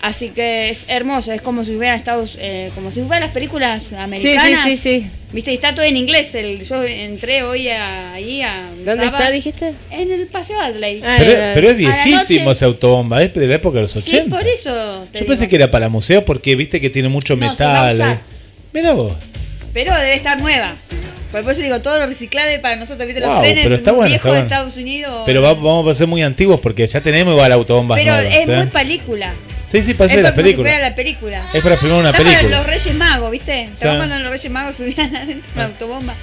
Así que es hermoso, es como si hubiera Estados, eh, como si fueran las películas Sí, sí, americanas. sí, sí. Viste, y está todo en inglés. El, yo entré hoy a- ahí a. ¿Dónde estaba está, dijiste? En el Paseo Adley. Ah, Pero, pero es viejísimo esa autobomba, es de la época de los sí, 80. por eso. te Yo pensé digo. que era para museo porque viste que tiene mucho No, metal. eh. Mira vos. Pero debe estar nueva. Por eso digo, todo lo reciclable para nosotros, ¿viste? Wow, los trenes pero está bueno, viejos bueno. de Estados Unidos. Pero va- vamos a ser muy antiguos porque ya tenemos igual autobombas Pero nuevas. es ¿eh? muy película. Sí, sí, parece es la como si película. fuera la película. Es para filmar una Está para película. los Reyes Magos, ¿viste? Sí. ¿Te acuerdas cuando los Reyes Magos subían [LAUGHS] adentro de Ah. una autobomba?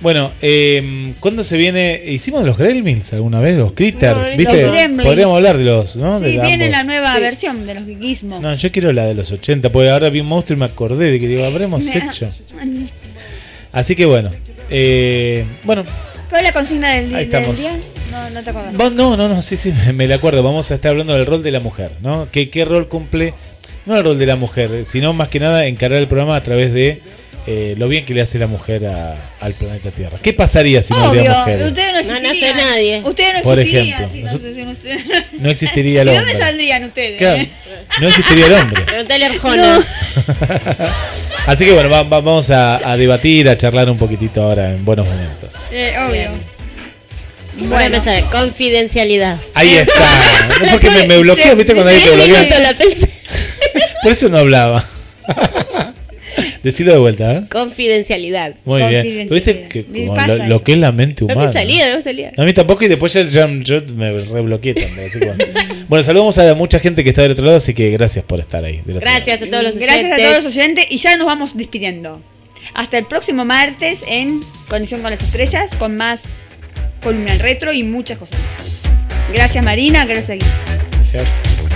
Bueno, eh, ¿cuándo se viene? ¿Hicimos los Gremlins alguna vez? Los Critters, No, ¿viste? los Gremlins. Podríamos hablar de los, ¿no? Sí, de viene ambos. la nueva versión de los geekismos. No, yo quiero la de los 80, porque ahora vi un monstruo y me acordé de que digo, habremos [LAUGHS] hecho. Así que bueno, eh, bueno, ¿Cuál es la consigna del, Ahí del día? No, no te acuerdas. No, no, no, sí, sí, [LAUGHS] me, la acuerdo. Vamos a estar hablando del rol de la mujer, ¿no? ¿Qué, qué rol cumple? No el rol de la mujer, sino más que nada encarar el programa a través de eh, lo bien que le hace la mujer a- al planeta Tierra. ¿Qué pasaría si no hubiera mujeres? ustedes no No nace existirían. nadie. Ustedes no Por existirían ejemplo, si no ustedes. [LAUGHS] No existiría el ¿De dónde hombre. saldrían ustedes? Claro, no existiría el hombre. Pregúntale a Arjona. [LAUGHS] Así que bueno, va- va- vamos a, a debatir, a charlar un poquitito ahora en buenos momentos. Eh, obvio. Bueno, Bueno, empezar. Confidencialidad. Ahí está. No porque me, me bloqueo, ¿viste? Cuando alguien te bloquea. Por eso no hablaba. [LAUGHS] Decirlo de vuelta, ¿eh? Confidencialidad. Muy bien. Confidencialidad. ¿Viste que Me como pasa lo, que es la mente No humana? me salía, no me salía. A mí tampoco y después ya, ya- yo me rebloqueé también. así bueno. [LAUGHS] Bueno, saludamos a mucha gente que está del otro lado, así que gracias por estar ahí. Gracias a todos los gracias a oyentes. todos los oyentes y ya nos vamos despidiendo. Hasta el próximo martes en Conexión con las Estrellas con más columna retro y muchas cosas más. Gracias Marina, gracias. Gracias.